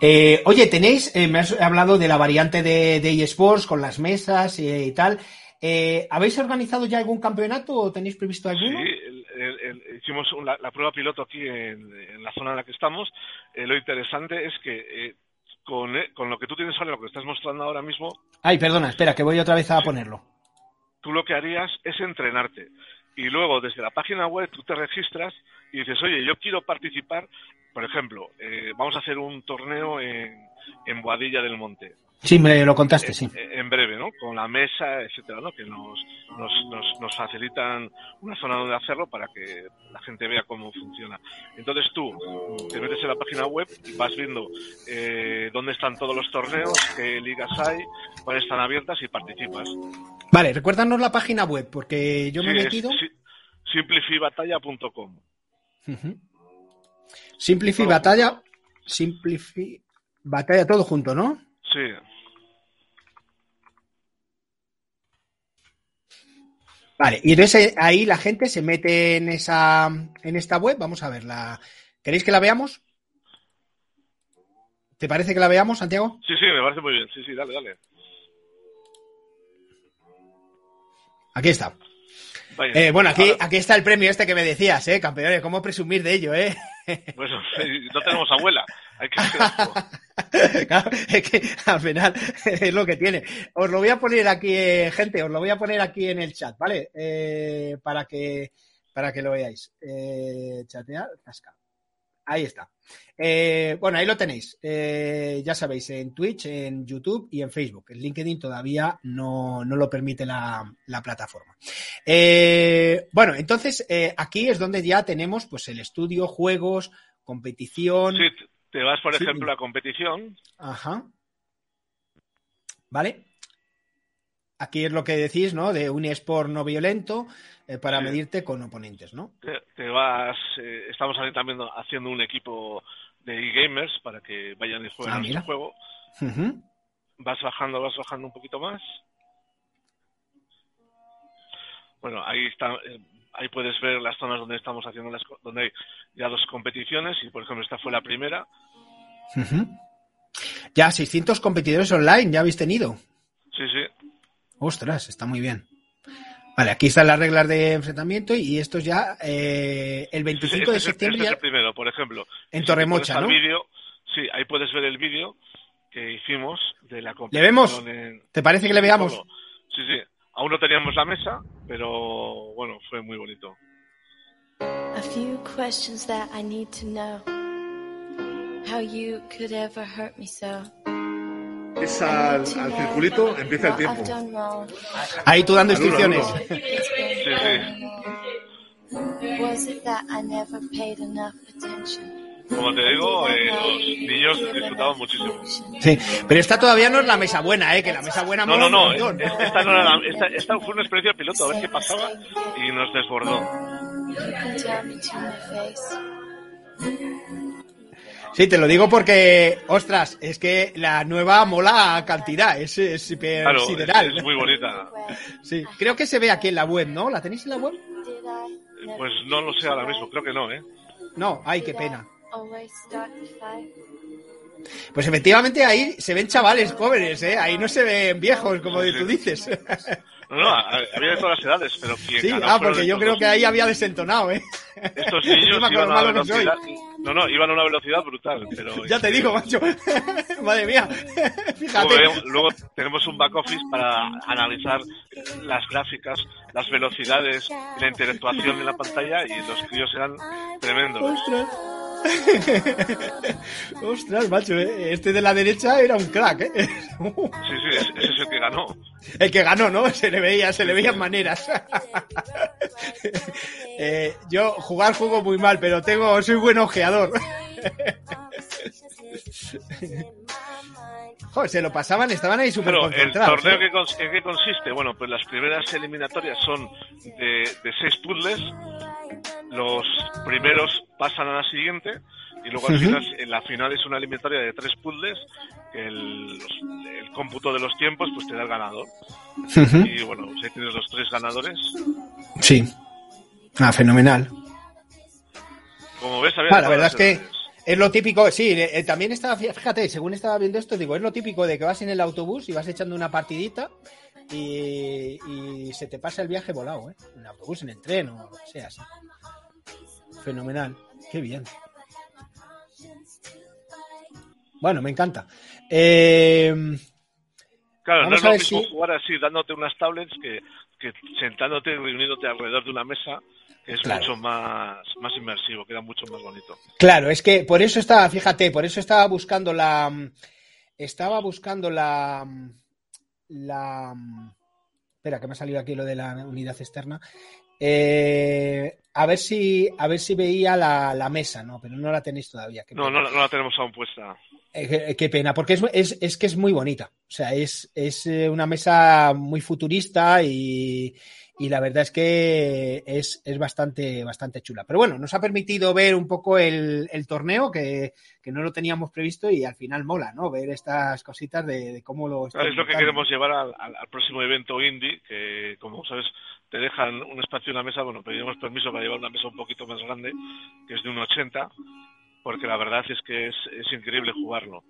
Eh, oye, tenéis, eh, me has hablado de la variante de, de eSports con las mesas y tal. Eh, ¿Habéis organizado ya algún campeonato o tenéis previsto alguno? Sí, hicimos la, prueba piloto aquí en, la zona en la que estamos. lo interesante es que con, con, lo que tú tienes ahora, lo que estás mostrando ahora mismo. Ay, perdona, espera, que voy otra vez a ponerlo. Tú lo que harías es entrenarte. Y luego, desde la página web, tú te registras y dices, oye, yo quiero participar por ejemplo, eh, vamos a hacer un torneo en, en Boadilla del Monte. Sí, me lo contaste, en, sí. En breve, ¿no? Con la mesa, etcétera, ¿no? Que nos, nos, nos, facilitan una zona donde hacerlo para que la gente vea cómo funciona. Entonces tú te metes en la página web y vas viendo eh, dónde están todos los torneos, qué ligas hay, cuáles están abiertas y participas. Vale, recuérdanos la página web, porque yo me he metido. simplifibatalla.com. Simplify Batalla. Simplify Batalla todo junto, ¿no? Sí. Vale, y entonces ahí la gente se mete en esa en esta web. Vamos a verla. ¿Queréis que la veamos? ¿Te parece que la veamos, Santiago? Sí, sí, me parece muy bien. Sí, sí, dale, dale. Aquí está. Eh, bueno, aquí, aquí está el premio este que me decías, ¿eh? Campeones, ¿cómo presumir de ello, eh? Bueno, no tenemos abuela. Hay que es que al final es lo que tiene. Os lo voy a poner aquí, eh, gente, os lo voy a poner aquí en el chat, ¿vale? Eh, para que para que lo veáis. Eh, chatear, casca. Ahí está. Eh, bueno, ahí lo tenéis. Eh, ya sabéis, en Twitch, en YouTube y en Facebook. En LinkedIn todavía no, lo permite la, plataforma. Eh, bueno, entonces aquí es donde ya tenemos pues el estudio, juegos, competición. Sí, te vas, por ejemplo, a competición. Ajá. ¿Vale? Aquí es lo que decís, ¿no? De un esport no violento para medirte con oponentes, ¿no? Te, vas, estamos también haciendo un equipo de e-gamers para que vayan y jueguen ah, juego. Vas bajando, vas bajando un poquito más. Bueno, ahí está, eh, ahí puedes ver las zonas donde estamos haciendo las, donde hay ya dos competiciones y por ejemplo esta fue la primera. Ya 600 competidores online ya habéis tenido. Sí, sí. Ostras, está muy bien. Vale, aquí están las reglas de enfrentamiento y esto es ya eh, el 25 de septiembre. Este es el primero, por ejemplo. En Torremocha, ¿no? sí, ahí puedes ver el vídeo que hicimos de la competición. ¿Le vemos? ¿Te parece que le veamos? Sí, sí. Aún no teníamos la mesa, pero bueno, fue muy bonito. A few questions that I need to know. How you could ever hurt me so es al, circulito, empieza el tiempo. Ahí tú dando instrucciones. Como te digo, eh, los niños disfrutaban muchísimo. Sí, pero esta todavía no es la mesa buena, ¿eh? Que la mesa buena No, no, no. Esta, no era esta, esta fue una experiencia piloto, a ver qué pasaba y nos desbordó. Sí, te lo digo porque, ostras, es que la nueva mola cantidad, es, es sideral. Es, muy bonita. Sí, creo que se ve aquí en la web, ¿no? ¿La tenéis en la web? Pues no lo sé ahora mismo, creo que no, ¿eh? No, ay, qué pena. Pues efectivamente ahí se ven chavales jóvenes, ¿eh? Ahí no se ven viejos, como tú dices. No, no, había de todas las edades, pero Sí, ah, porque yo creo que ahí había desentonado, ¿eh? Estos niños iban a una velocidad... No, no, iban a una velocidad brutal, pero... Ya te digo, macho. Madre mía. Fíjate. Luego, tenemos un back office para analizar las gráficas, las velocidades, la interactuación en la pantalla y los críos eran tremendos. Ostras. Ostras, macho, ¿eh? este de la derecha era un crack, ¿eh? Sí, sí, ese es el que ganó. El que ganó, ¿no? Se le veía, se le veían maneras. Eh, yo jugar juego muy mal, pero tengo, soy buen ojeador. Joder, se lo pasaban, estaban ahí súper concentrados. ¿El torneo ¿eh? ¿en qué consiste? Bueno, pues las primeras eliminatorias son de, de seis puzzles. Los primeros pasan a la siguiente y luego al final, en la final es una eliminatoria de tres puzzles el, cómputo de los tiempos pues te da el ganador. Y bueno si pues tienes los tres ganadores. Sí. Ah fenomenal. Como ves ah, la verdad es que es lo típico, sí, eh, eh, también estaba, fíjate, según estaba viendo esto, digo, es lo típico de que vas en el autobús y vas echando una partidita y, y se te pasa el viaje volado, ¿eh? En el autobús, en el tren o lo que sea, así. Fenomenal. Qué bien. Bueno, me encanta. Eh, claro, no es lo mismo jugar así, dándote unas tablets, que, sentándote y reuniéndote alrededor de una mesa, que es mucho más, más inmersivo, queda mucho más bonito. Claro, es que por eso estaba, fíjate, por eso estaba buscando la. Estaba buscando la. La. Espera, que me ha salido aquí lo de la unidad externa. Eh, a ver si a ver si veía la, mesa, ¿no? Pero no la tenéis todavía. No, no, la tenemos aún puesta. Eh, qué, pena, porque es, es, que es muy bonita. O sea, es, es eh, una mesa muy futurista y, y la verdad es que es, es, bastante, bastante chula. Pero bueno, nos ha permitido ver un poco el, el torneo que, que, no lo teníamos previsto y al final mola, ¿no? Ver estas cositas de, cómo lo... Es lo que queremos llevar al, al, próximo evento indie, que como sabes te dejan un espacio en la mesa, bueno, pedimos permiso para llevar una mesa un poquito más grande, que es de un 80, porque la verdad es que es, es increíble jugarlo.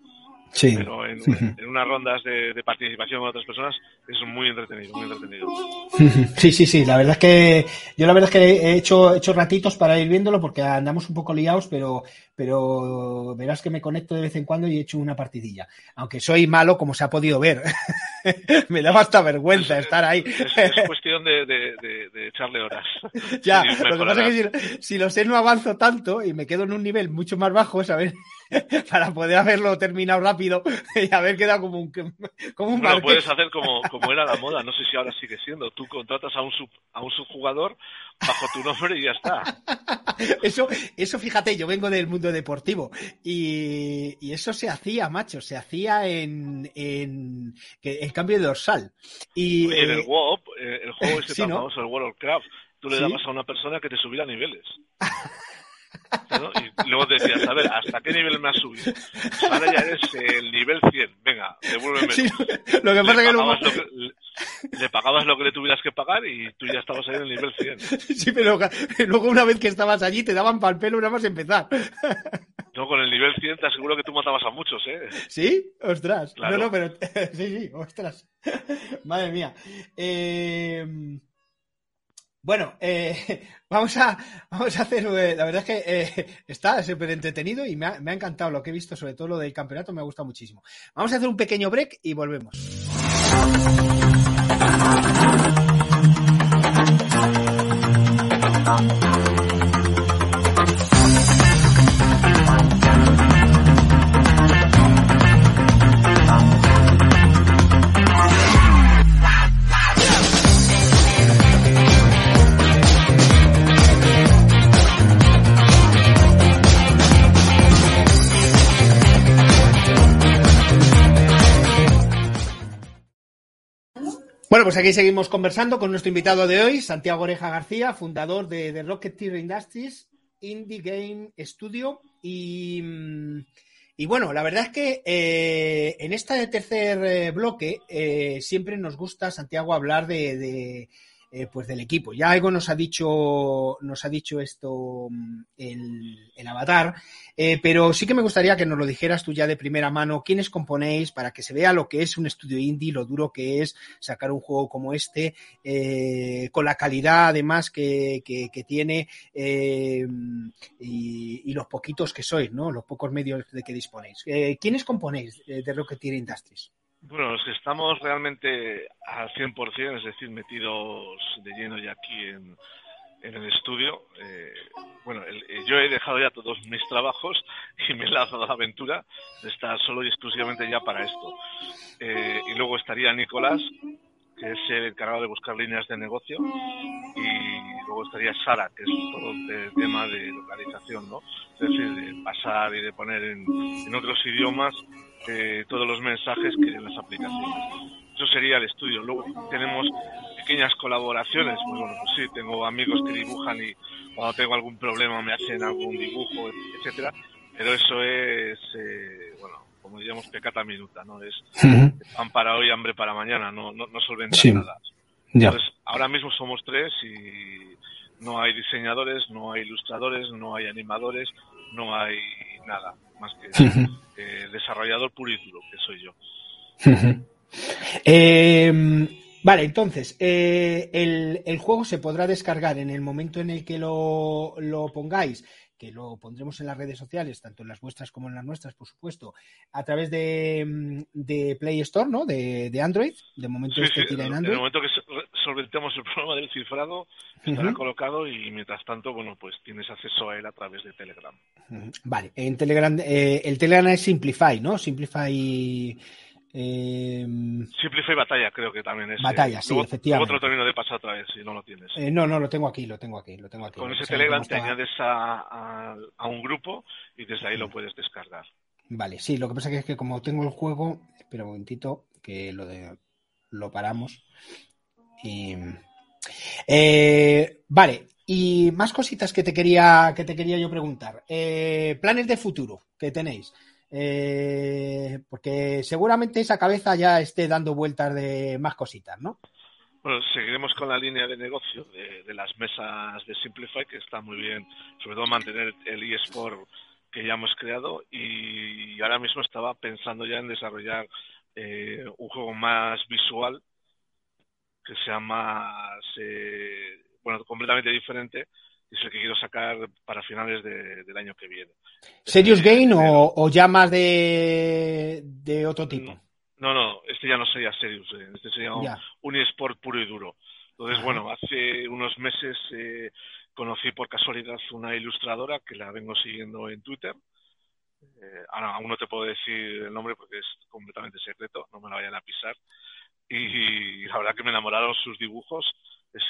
Pero en, unas rondas de, participación con otras personas es muy entretenido, muy entretenido. Sí, sí, sí, la verdad es que yo la verdad es que he hecho, hecho ratitos para ir viéndolo porque andamos un poco liados, pero, pero verás que me conecto de vez en cuando y he hecho una partidilla. Aunque soy malo, como se ha podido ver. me da hasta vergüenza estar ahí. Es, cuestión de, echarle horas. Ya, lo que pasa es que si, si lo sé no avanzo tanto y me quedo en un nivel mucho más bajo, ¿sabes? para poder haberlo terminado rápido y haber quedado como un como un bueno, puedes hacer como, como era la moda, no sé si ahora sigue siendo. Tú contratas a un sub, a un subjugador bajo tu nombre y ya está. Eso, eso fíjate, yo vengo del mundo deportivo y, y eso se hacía, macho, se hacía en, en, el cambio de dorsal. Y, en el eh, WoW, eh, el juego ese sí, famoso, el World of Craft, tú le dabas a una persona que te subiera niveles. Y luego decías, a ver, ¿hasta qué nivel me has subido? Ahora ya eres el nivel 100. Venga, devuélveme. lo que pasa le, que pagabas lo que, le, pagabas lo que le tuvieras que pagar y tú ya estabas ahí en el nivel 100. Sí, pero luego una vez que estabas allí te daban pal pelo nada más empezar. No, con el nivel 100 te aseguro que tú matabas a muchos, ¿eh? ¿Sí? Ostras. No, no, pero... sí, sí, ostras. Madre mía. Eh... Bueno, eh, vamos, a, vamos a hacer, eh, la verdad es que eh, está súper entretenido y me ha, me ha, encantado lo que he visto, sobre todo lo del campeonato, me ha gustado muchísimo. Vamos a hacer un pequeño break y volvemos. Bueno, pues aquí seguimos conversando con nuestro invitado de hoy, Santiago Oreja García, fundador de, de Rocketeer Industries, Indie Game Studio. Y, mm, y bueno, la verdad es que eh, en este tercer eh, bloque eh, siempre nos gusta, Santiago, hablar de eh, pues del equipo. Ya algo nos ha dicho, nos ha dicho esto mm, el, avatar, eh, pero sí que me gustaría que nos lo dijeras tú ya de primera mano, quiénes componéis para que se vea lo que es un estudio indie, lo duro que es sacar un juego como este, eh, con la calidad además que, que, tiene y, los poquitos que sois, ¿no? Los pocos medios de que disponéis. ¿Quiénes componéis de Rocketeer Industries? Bueno, los que estamos realmente al 100%, es decir, metidos de lleno ya aquí en, el estudio, eh, bueno, eh, yo he dejado ya todos mis trabajos y me he lanzado a la aventura de estar solo y exclusivamente ya para esto. Eh, y luego estaría Nicolás, que es el encargado de buscar líneas de negocio, y luego estaría Sara, que es todo el tema de localización, ¿no? Es decir, de pasar y de poner en, en otros idiomas eh, todos los mensajes que en las aplicaciones. Eso sería el estudio. Luego tenemos pequeñas colaboraciones. Pues bueno, pues sí, tengo amigos que dibujan y cuando tengo algún problema me hacen algún dibujo, etcétera. Pero eso es, eh, bueno, como diríamos, pecata minuta, ¿no? Es pan para hoy, hambre para mañana, no, no, no solventa nada. Entonces, ahora mismo somos tres y no hay diseñadores, no hay ilustradores, no hay animadores, no hay nada más que eh, desarrollador puro y duro, que soy yo. Em, vale, entonces, eh, el, juego se podrá descargar en el momento en el que lo, lo pongáis que lo pondremos en las redes sociales, tanto en las vuestras como en las nuestras, por supuesto, a través de, mm, Play Store, ¿no? De, Android. De momento este tira en Android. En el momento que solventemos el problema del cifrado, estará colocado y mientras tanto, bueno, pues tienes acceso a él a través de Telegram. Vale, en Telegram, eh, el Telegram es Simplify, ¿no? Simplify eh, Simplify Batalla, creo que también es. Batalla, eh, sí, efectivamente. Otro término de pasar otra vez, si no lo tienes. Eh, no, no, lo tengo aquí, lo tengo aquí, lo tengo aquí. Con ese Telegram te añades a, a, un grupo y desde ahí lo puedes descargar. Vale, sí, lo que pasa es que como tengo el juego, espera un momentito, que lo de lo paramos. Y, eh, vale, y más cositas que te quería, que te quería yo preguntar. planes de futuro que tenéis. Eh, porque seguramente esa cabeza ya esté dando vueltas de más cositas, ¿no? Bueno, seguiremos con la línea de negocio de, las mesas de Simplify, que está muy bien, sobre todo mantener el eSport que ya hemos creado y ahora mismo estaba pensando ya en desarrollar eh, un juego más visual que sea más eh, bueno completamente diferente y es el que quiero sacar para finales del año que viene. ¿Serious este, Game o, ya más de, de otro tipo? No, no, este ya no sería Serious este sería un, eSport puro y duro. Entonces, bueno, hace unos meses eh, conocí por casualidad una ilustradora que la vengo siguiendo en Twitter. Eh, ahora aún no te puedo decir el nombre porque es completamente secreto, no me la vayan a pisar. Y, la verdad que me enamoraron sus dibujos, es,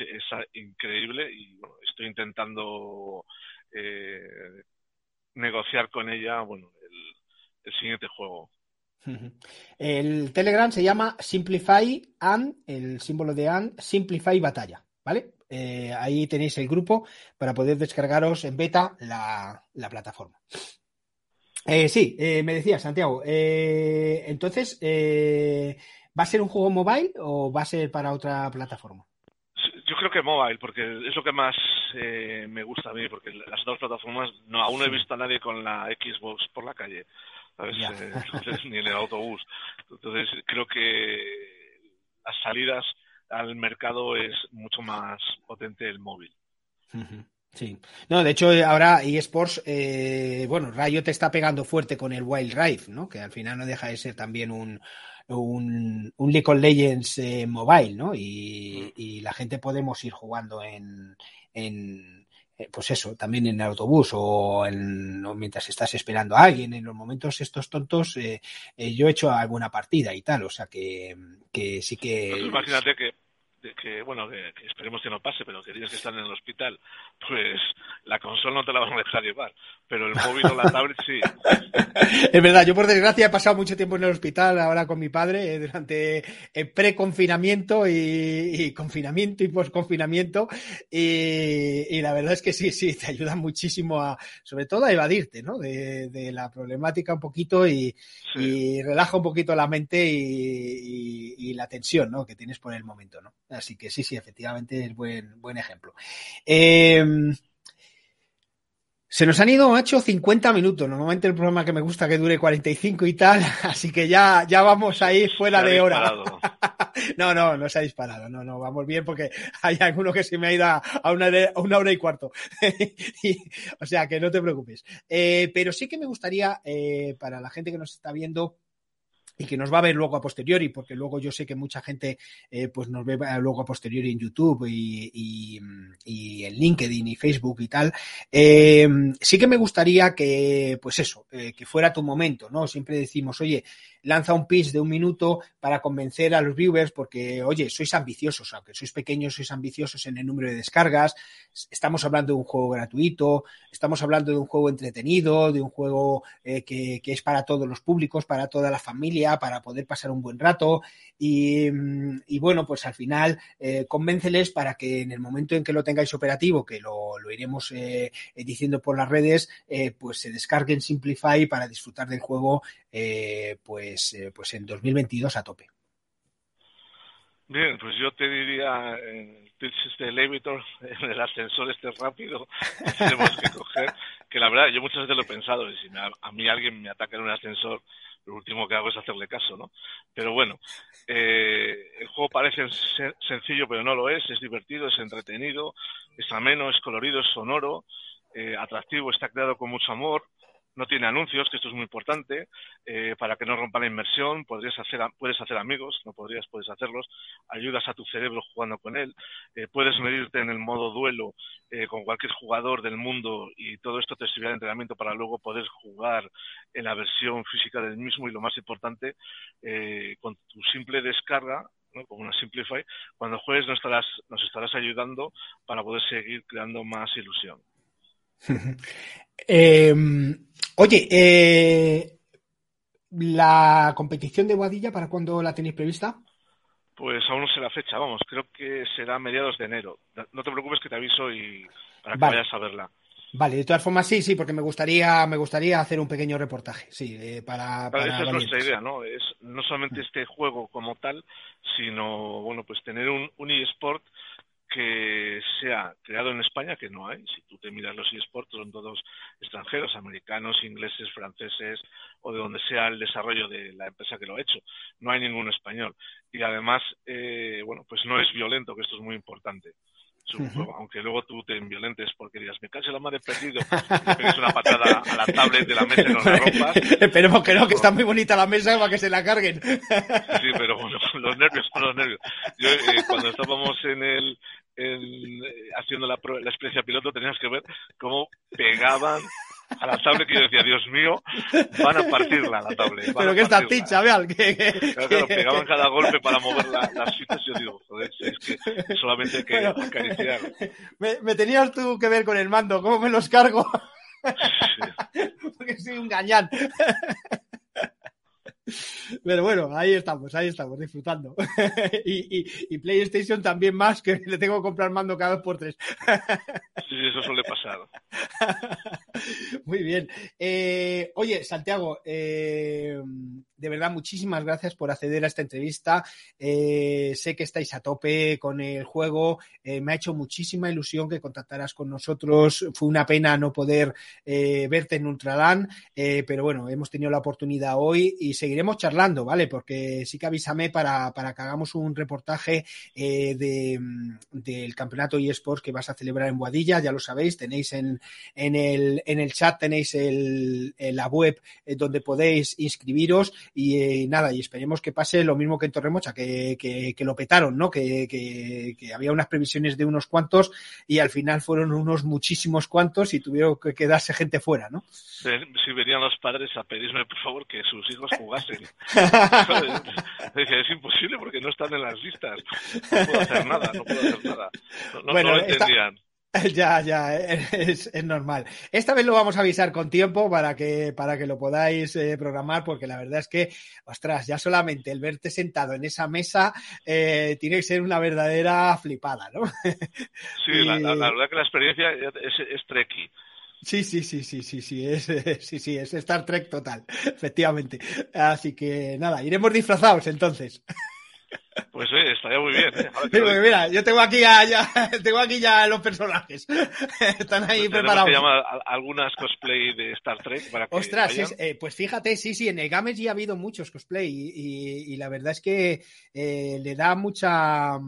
increíble y estoy intentando eh, negociar con ella bueno, el, siguiente juego. El Telegram se llama Simplify and, el símbolo de and, Simplify Batalla, ¿vale? Eh, ahí tenéis el grupo para poder descargaros en beta la, plataforma. Eh, sí, eh, me decía Santiago. entonces, ¿va a ser un juego mobile o va a ser para otra plataforma? Yo creo que mobile, porque es lo que más me gusta a mí, porque las otras plataformas, no, aún no he visto a nadie con la Xbox por la calle, ni en el autobús. Entonces, creo que las salidas al mercado es mucho más potente el móvil. Sí. No, de hecho, ahora eSports, eh, bueno, Rayo te está pegando fuerte con el Wild Rift, ¿no? Que al final no deja de ser también un, un, un League of Legends eh, mobile, ¿no? Y, y, la gente podemos ir jugando en, en, eh, pues eso, también en el autobús o, en, mientras estás esperando a alguien, en los momentos estos tontos, eh, yo he hecho alguna partida y tal, o sea que, que sí que... Pues imagínate que que bueno, que, esperemos que no pase, pero que tienes que estar en el hospital, pues la consola no te la van a dejar llevar, pero el móvil o la tablet sí. es verdad, yo por desgracia he pasado mucho tiempo en el hospital ahora con mi padre eh, durante el pre-confinamiento y, confinamiento y post-confinamiento y, la verdad es que sí, sí, te ayuda muchísimo a, sobre todo a evadirte, ¿no? De, la problemática un poquito y, relaja un poquito la mente y, y la tensión, ¿no? Que tienes por el momento, ¿no? Así que sí, sí, efectivamente es buen, buen ejemplo. Em, se nos han ido, macho, 50 minutos. Normalmente el programa que me gusta que dure 45 y tal, así que ya, ya vamos ahí fuera de hora. no, no, no se ha disparado. No, no, vamos bien porque hay alguno que se me ha ido a una, una hora y cuarto. o sea que no te preocupes. Eh, pero sí que me gustaría, eh, para la gente que nos está viendo, y que nos va a ver luego a posteriori, porque luego yo sé que mucha gente eh, pues nos ve luego a posteriori en YouTube y, en LinkedIn y Facebook y tal. Eh, sí que me gustaría que, pues eso, eh, que fuera tu momento, ¿no? Siempre decimos, oye, lanza un pitch de un minuto para convencer a los viewers porque, oye, sois ambiciosos, aunque sois pequeños, sois ambiciosos en el número de descargas, estamos hablando de un juego gratuito, estamos hablando de un juego entretenido, de un juego eh, que, que, es para todos los públicos, para toda la familia, para poder pasar un buen rato. Y, y bueno, pues al final eh, convénceles para que en el momento en que lo tengáis operativo, que lo, lo iremos eh, diciendo por las redes, eh, pues se descarguen Simplify para disfrutar del juego eh, pues, eh, pues en 2022 a tope. Bien, pues yo te diría en el este elevator, en el ascensor este rápido tenemos que coger, que la verdad yo muchas veces lo he pensado, y si a, mí alguien me ataca en un ascensor, lo último que hago es hacerle caso, ¿no? Pero bueno, eh, el juego parece sencillo, pero no lo es, es divertido, es entretenido, es ameno, es colorido, es sonoro, eh, atractivo, está creado con mucho amor, no tiene anuncios, que esto es muy importante, eh, para que no rompa la inversión, podrías hacer, puedes hacer amigos, no podrías, puedes hacerlos, ayudas a tu cerebro jugando con él, eh, puedes medirte en el modo duelo eh, con cualquier jugador del mundo y todo esto te servirá de entrenamiento para luego poder jugar en la versión física del mismo y lo más importante, con tu simple descarga ¿no? como una Simplify, cuando juegues nos estarás, nos estarás ayudando para poder seguir creando más ilusión. Em, oye, eh, ¿la competición de Guadilla para cuándo la tenéis prevista? Pues aún no sé la fecha, vamos, creo que será mediados de enero. No te preocupes que te aviso y para que vayas a verla. Vale, de todas formas sí, sí, porque me gustaría, me gustaría hacer un pequeño reportaje, sí, eh, para, para, Esa es nuestra idea, ¿no? Es no solamente mm. este juego como tal, sino, bueno, pues tener un, un eSport que sea creado en España, que no hay. Si tú te miras los eSports, son todos extranjeros, americanos, ingleses, franceses o de donde sea el desarrollo de la empresa que lo ha hecho. No hay ningún español. Y además, eh, bueno, pues no es violento, que esto es muy importante. aunque luego tú te violentes porque digas, me caso la madre perdido, y pegues una patada a la tablet de la mesa y no la rompas. Esperemos que no, que está muy bonita la mesa para que se la carguen. Sí, pero bueno, los nervios los nervios. Yo, eh, cuando estábamos en el, en, eh, haciendo la, la experiencia piloto, tenías que ver cómo pegaban a la tablet que yo decía, Dios mío, van a partirla la tablet. Pero que está ticha, vean. Que, Claro, pegaban cada golpe para mover las fichas y yo digo, joder, es que solamente hay que acariciar. Me, tenías tú que ver con el mando, ¿cómo me los cargo? Porque soy un gañán. Pero bueno, ahí estamos, ahí estamos, disfrutando. y, PlayStation también más, que le tengo que comprar mando cada vez por tres. sí, eso suele pasar. Muy bien. Eh, oye, Santiago, eh, de verdad, muchísimas gracias por acceder a esta entrevista. Eh, sé que estáis a tope con el juego. Eh, me ha hecho muchísima ilusión que contactaras con nosotros. Fue una pena no poder eh, verte en Ultralan, pero bueno, hemos tenido la oportunidad hoy y seguiremos charlando, ¿vale? Porque sí que avísame para, para que hagamos un reportaje de, del campeonato eSports que vas a celebrar en Boadilla. Ya lo sabéis, tenéis en, en, el, en el chat, tenéis la web donde podéis inscribiros y eh, nada, y esperemos que pase lo mismo que en Torremocha, que, que, lo petaron, ¿no? Que, que, había unas previsiones de unos cuantos y al final fueron unos muchísimos cuantos y tuvieron que quedarse gente fuera, ¿no? Si venían los padres a pedirme, por favor, que sus hijos jugasen. es imposible porque no están en las listas. No puedo hacer nada, no puedo hacer nada. No, lo entendían. Ya, ya, es, es, normal. Esta vez lo vamos a avisar con tiempo para que, para que lo podáis eh, programar, porque la verdad es que, ostras, ya solamente el verte sentado en esa mesa eh, tiene que ser una verdadera flipada, ¿no? Sí, la, verdad que la experiencia es, es. Sí, sí, sí, sí, sí, sí, es, sí, sí, es Star Trek total, efectivamente. Así que nada, iremos disfrazados entonces. Pues eh, estaría muy bien. ¿eh? mira, yo tengo aquí ya, tengo aquí ya los personajes. Están ahí preparados. Que llama algunas cosplay de Star Trek para que Ostras, eh, pues fíjate, sí, sí, en el Games ya ha habido muchos cosplay y, la verdad es que eh, le da mucha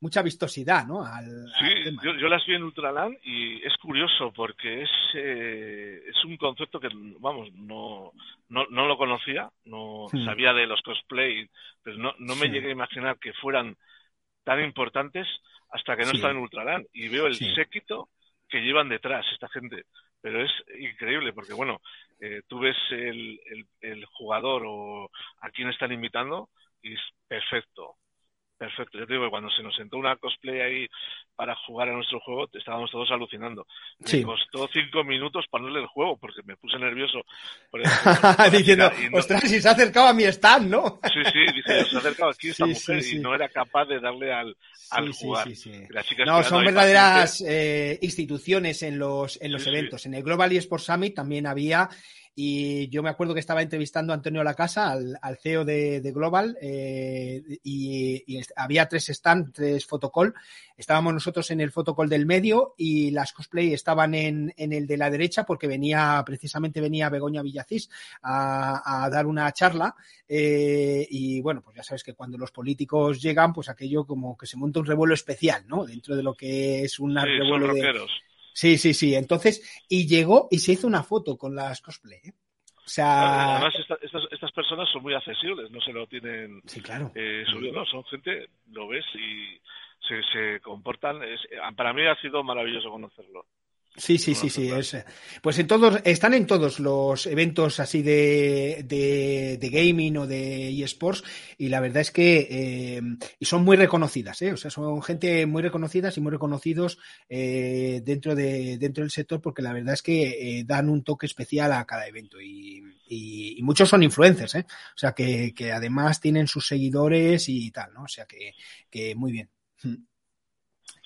mucha vistosidad, ¿no? Al, sí, Yo, las vi en Ultraland y es curioso porque es, eh, es un concepto que, vamos, no, no, no lo conocía, no sabía de los cosplay, pero no, no me llegué a imaginar que fueran tan importantes hasta que no estaba en Ultraland. Y veo el séquito que llevan detrás esta gente. Pero es increíble porque, bueno, eh, tú ves el, el, el jugador o a quién están invitando y es perfecto Perfecto, yo te digo que cuando se nos sentó una cosplay ahí para jugar a nuestro juego, estábamos todos alucinando. Me costó cinco minutos ponerle el juego porque me puse nervioso. Diciendo, ostras, si se ha acercado a mi stand, ¿no? sí, sí, dice, se ha acercado aquí esta mujer y no era capaz de darle al, al jugar. no, son verdaderas eh, instituciones en los, en los eventos. En el Global eSports Summit también había y yo me acuerdo que estaba entrevistando a Antonio Lacasa, al, al CEO de, Global, eh, y, había tres stands, tres fotocall. Estábamos nosotros en el fotocall del medio y las cosplay estaban en, en el de la derecha porque venía, precisamente venía Begoña Villacís a, a dar una charla. Eh, y bueno, pues ya sabes que cuando los políticos llegan, pues aquello como que se monta un revuelo especial, ¿no? Dentro de lo que es un revuelo de Sí, sí, sí. Entonces, y llegó y se hizo una foto con las cosplay. ¿eh? O sea. Además, estas, estas personas son muy accesibles, no se lo tienen sí, claro. Eh, subido, no, son gente, lo ves y se, se comportan. para mí ha sido maravilloso conocerlo. Sí, sí, sí, sí. Es, pues en todos, están en todos los eventos así de, de, de gaming o de eSports y la verdad es que eh, y son muy reconocidas, ¿eh? O sea, son gente muy reconocidas y muy reconocidos eh, dentro, de, dentro del sector porque la verdad es que eh, dan un toque especial a cada evento y, y, y muchos son influencers, ¿eh? O sea, que, que además tienen sus seguidores y tal, ¿no? O sea, que, que muy bien.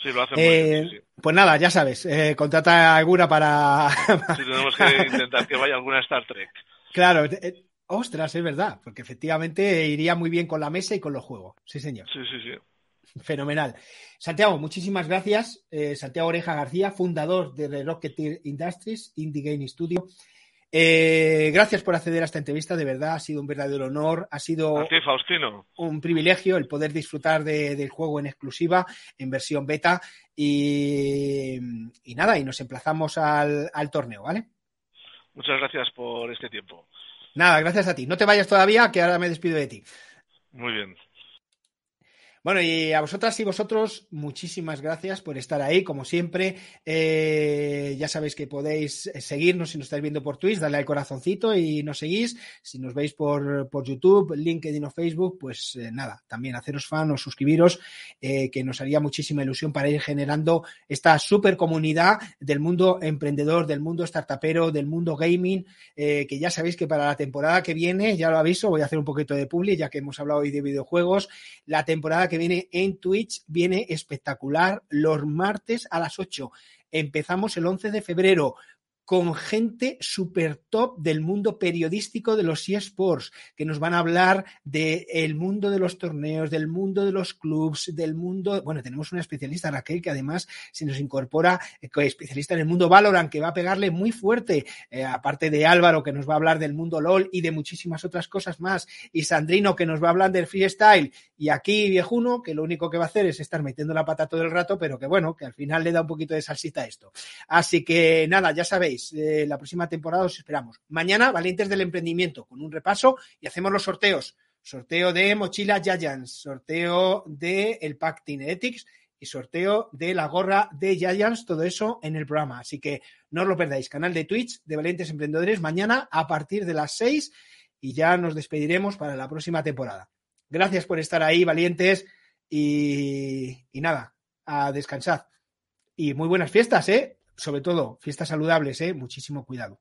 Sí, lo hacen muy bien, eh, Pues nada, ya sabes, eh, contrata alguna para... sí, tenemos que intentar que vaya alguna Star Trek. Claro, eh, ostras, es verdad, porque efectivamente iría muy bien con la mesa y con los juegos. Sí, señor. Sí, sí, sí. Fenomenal. Santiago, muchísimas gracias. Santiago Oreja García, fundador de Rocketeer Industries, Indie Game Studio. Eh, gracias por acceder a esta entrevista, de verdad, ha sido un verdadero honor, ha sido un privilegio el poder disfrutar del juego en exclusiva, en versión beta, y, nada, y nos emplazamos al, al torneo, ¿vale? Muchas gracias por este tiempo. Nada, gracias a ti. No te vayas todavía, que ahora me despido de ti. Muy bien. Bueno, y a vosotras y vosotros, muchísimas gracias por estar ahí, como siempre. Eh, ya sabéis que podéis seguirnos si nos estáis viendo por Twitch, darle al corazoncito y nos seguís. Si nos veis por, por YouTube, LinkedIn o Facebook, pues eh, nada, también haceros fan o suscribiros, eh, que nos haría muchísima ilusión para ir generando esta super comunidad del mundo emprendedor, del mundo startupero, del mundo gaming, que ya sabéis que para la temporada que viene, ya lo aviso, voy a hacer un poquito de publi, ya que hemos hablado hoy de videojuegos, la temporada que viene en Twitch viene espectacular los martes a las 8. Empezamos el 11 de febrero con gente super top del mundo periodístico de los eSports, que nos van a hablar del mundo de los torneos, del mundo de los clubs, del mundo. Bueno, tenemos una especialista, Raquel, que además se nos incorpora, eh, especialista en el mundo Valorant, que va a pegarle muy fuerte, eh, aparte de Álvaro, que nos va a hablar del mundo LOL y de muchísimas otras cosas más, y Sandrino, que nos va a hablar del freestyle, y aquí Viejuno, que lo único que va a hacer es estar metiendo la pata todo el rato, pero que bueno, que al final le da un poquito de salsita a esto. Así que nada, ya sabéis la próxima temporada os esperamos. Mañana, Valientes del Emprendimiento, con un repaso y hacemos los sorteos. Sorteo de Mochila Giants, sorteo de el Pack Ethics y sorteo de la gorra de Giants, todo eso en el programa. Así que no os lo perdáis. Canal de Twitch de Valientes Emprendedores mañana a partir de las 6 y ya nos despediremos para la próxima temporada. Gracias por estar ahí, valientes, y, y nada, a descansar. Y muy buenas fiestas, ¿eh? Sobre todo fiestas saludables, ¿eh? muchísimo cuidado.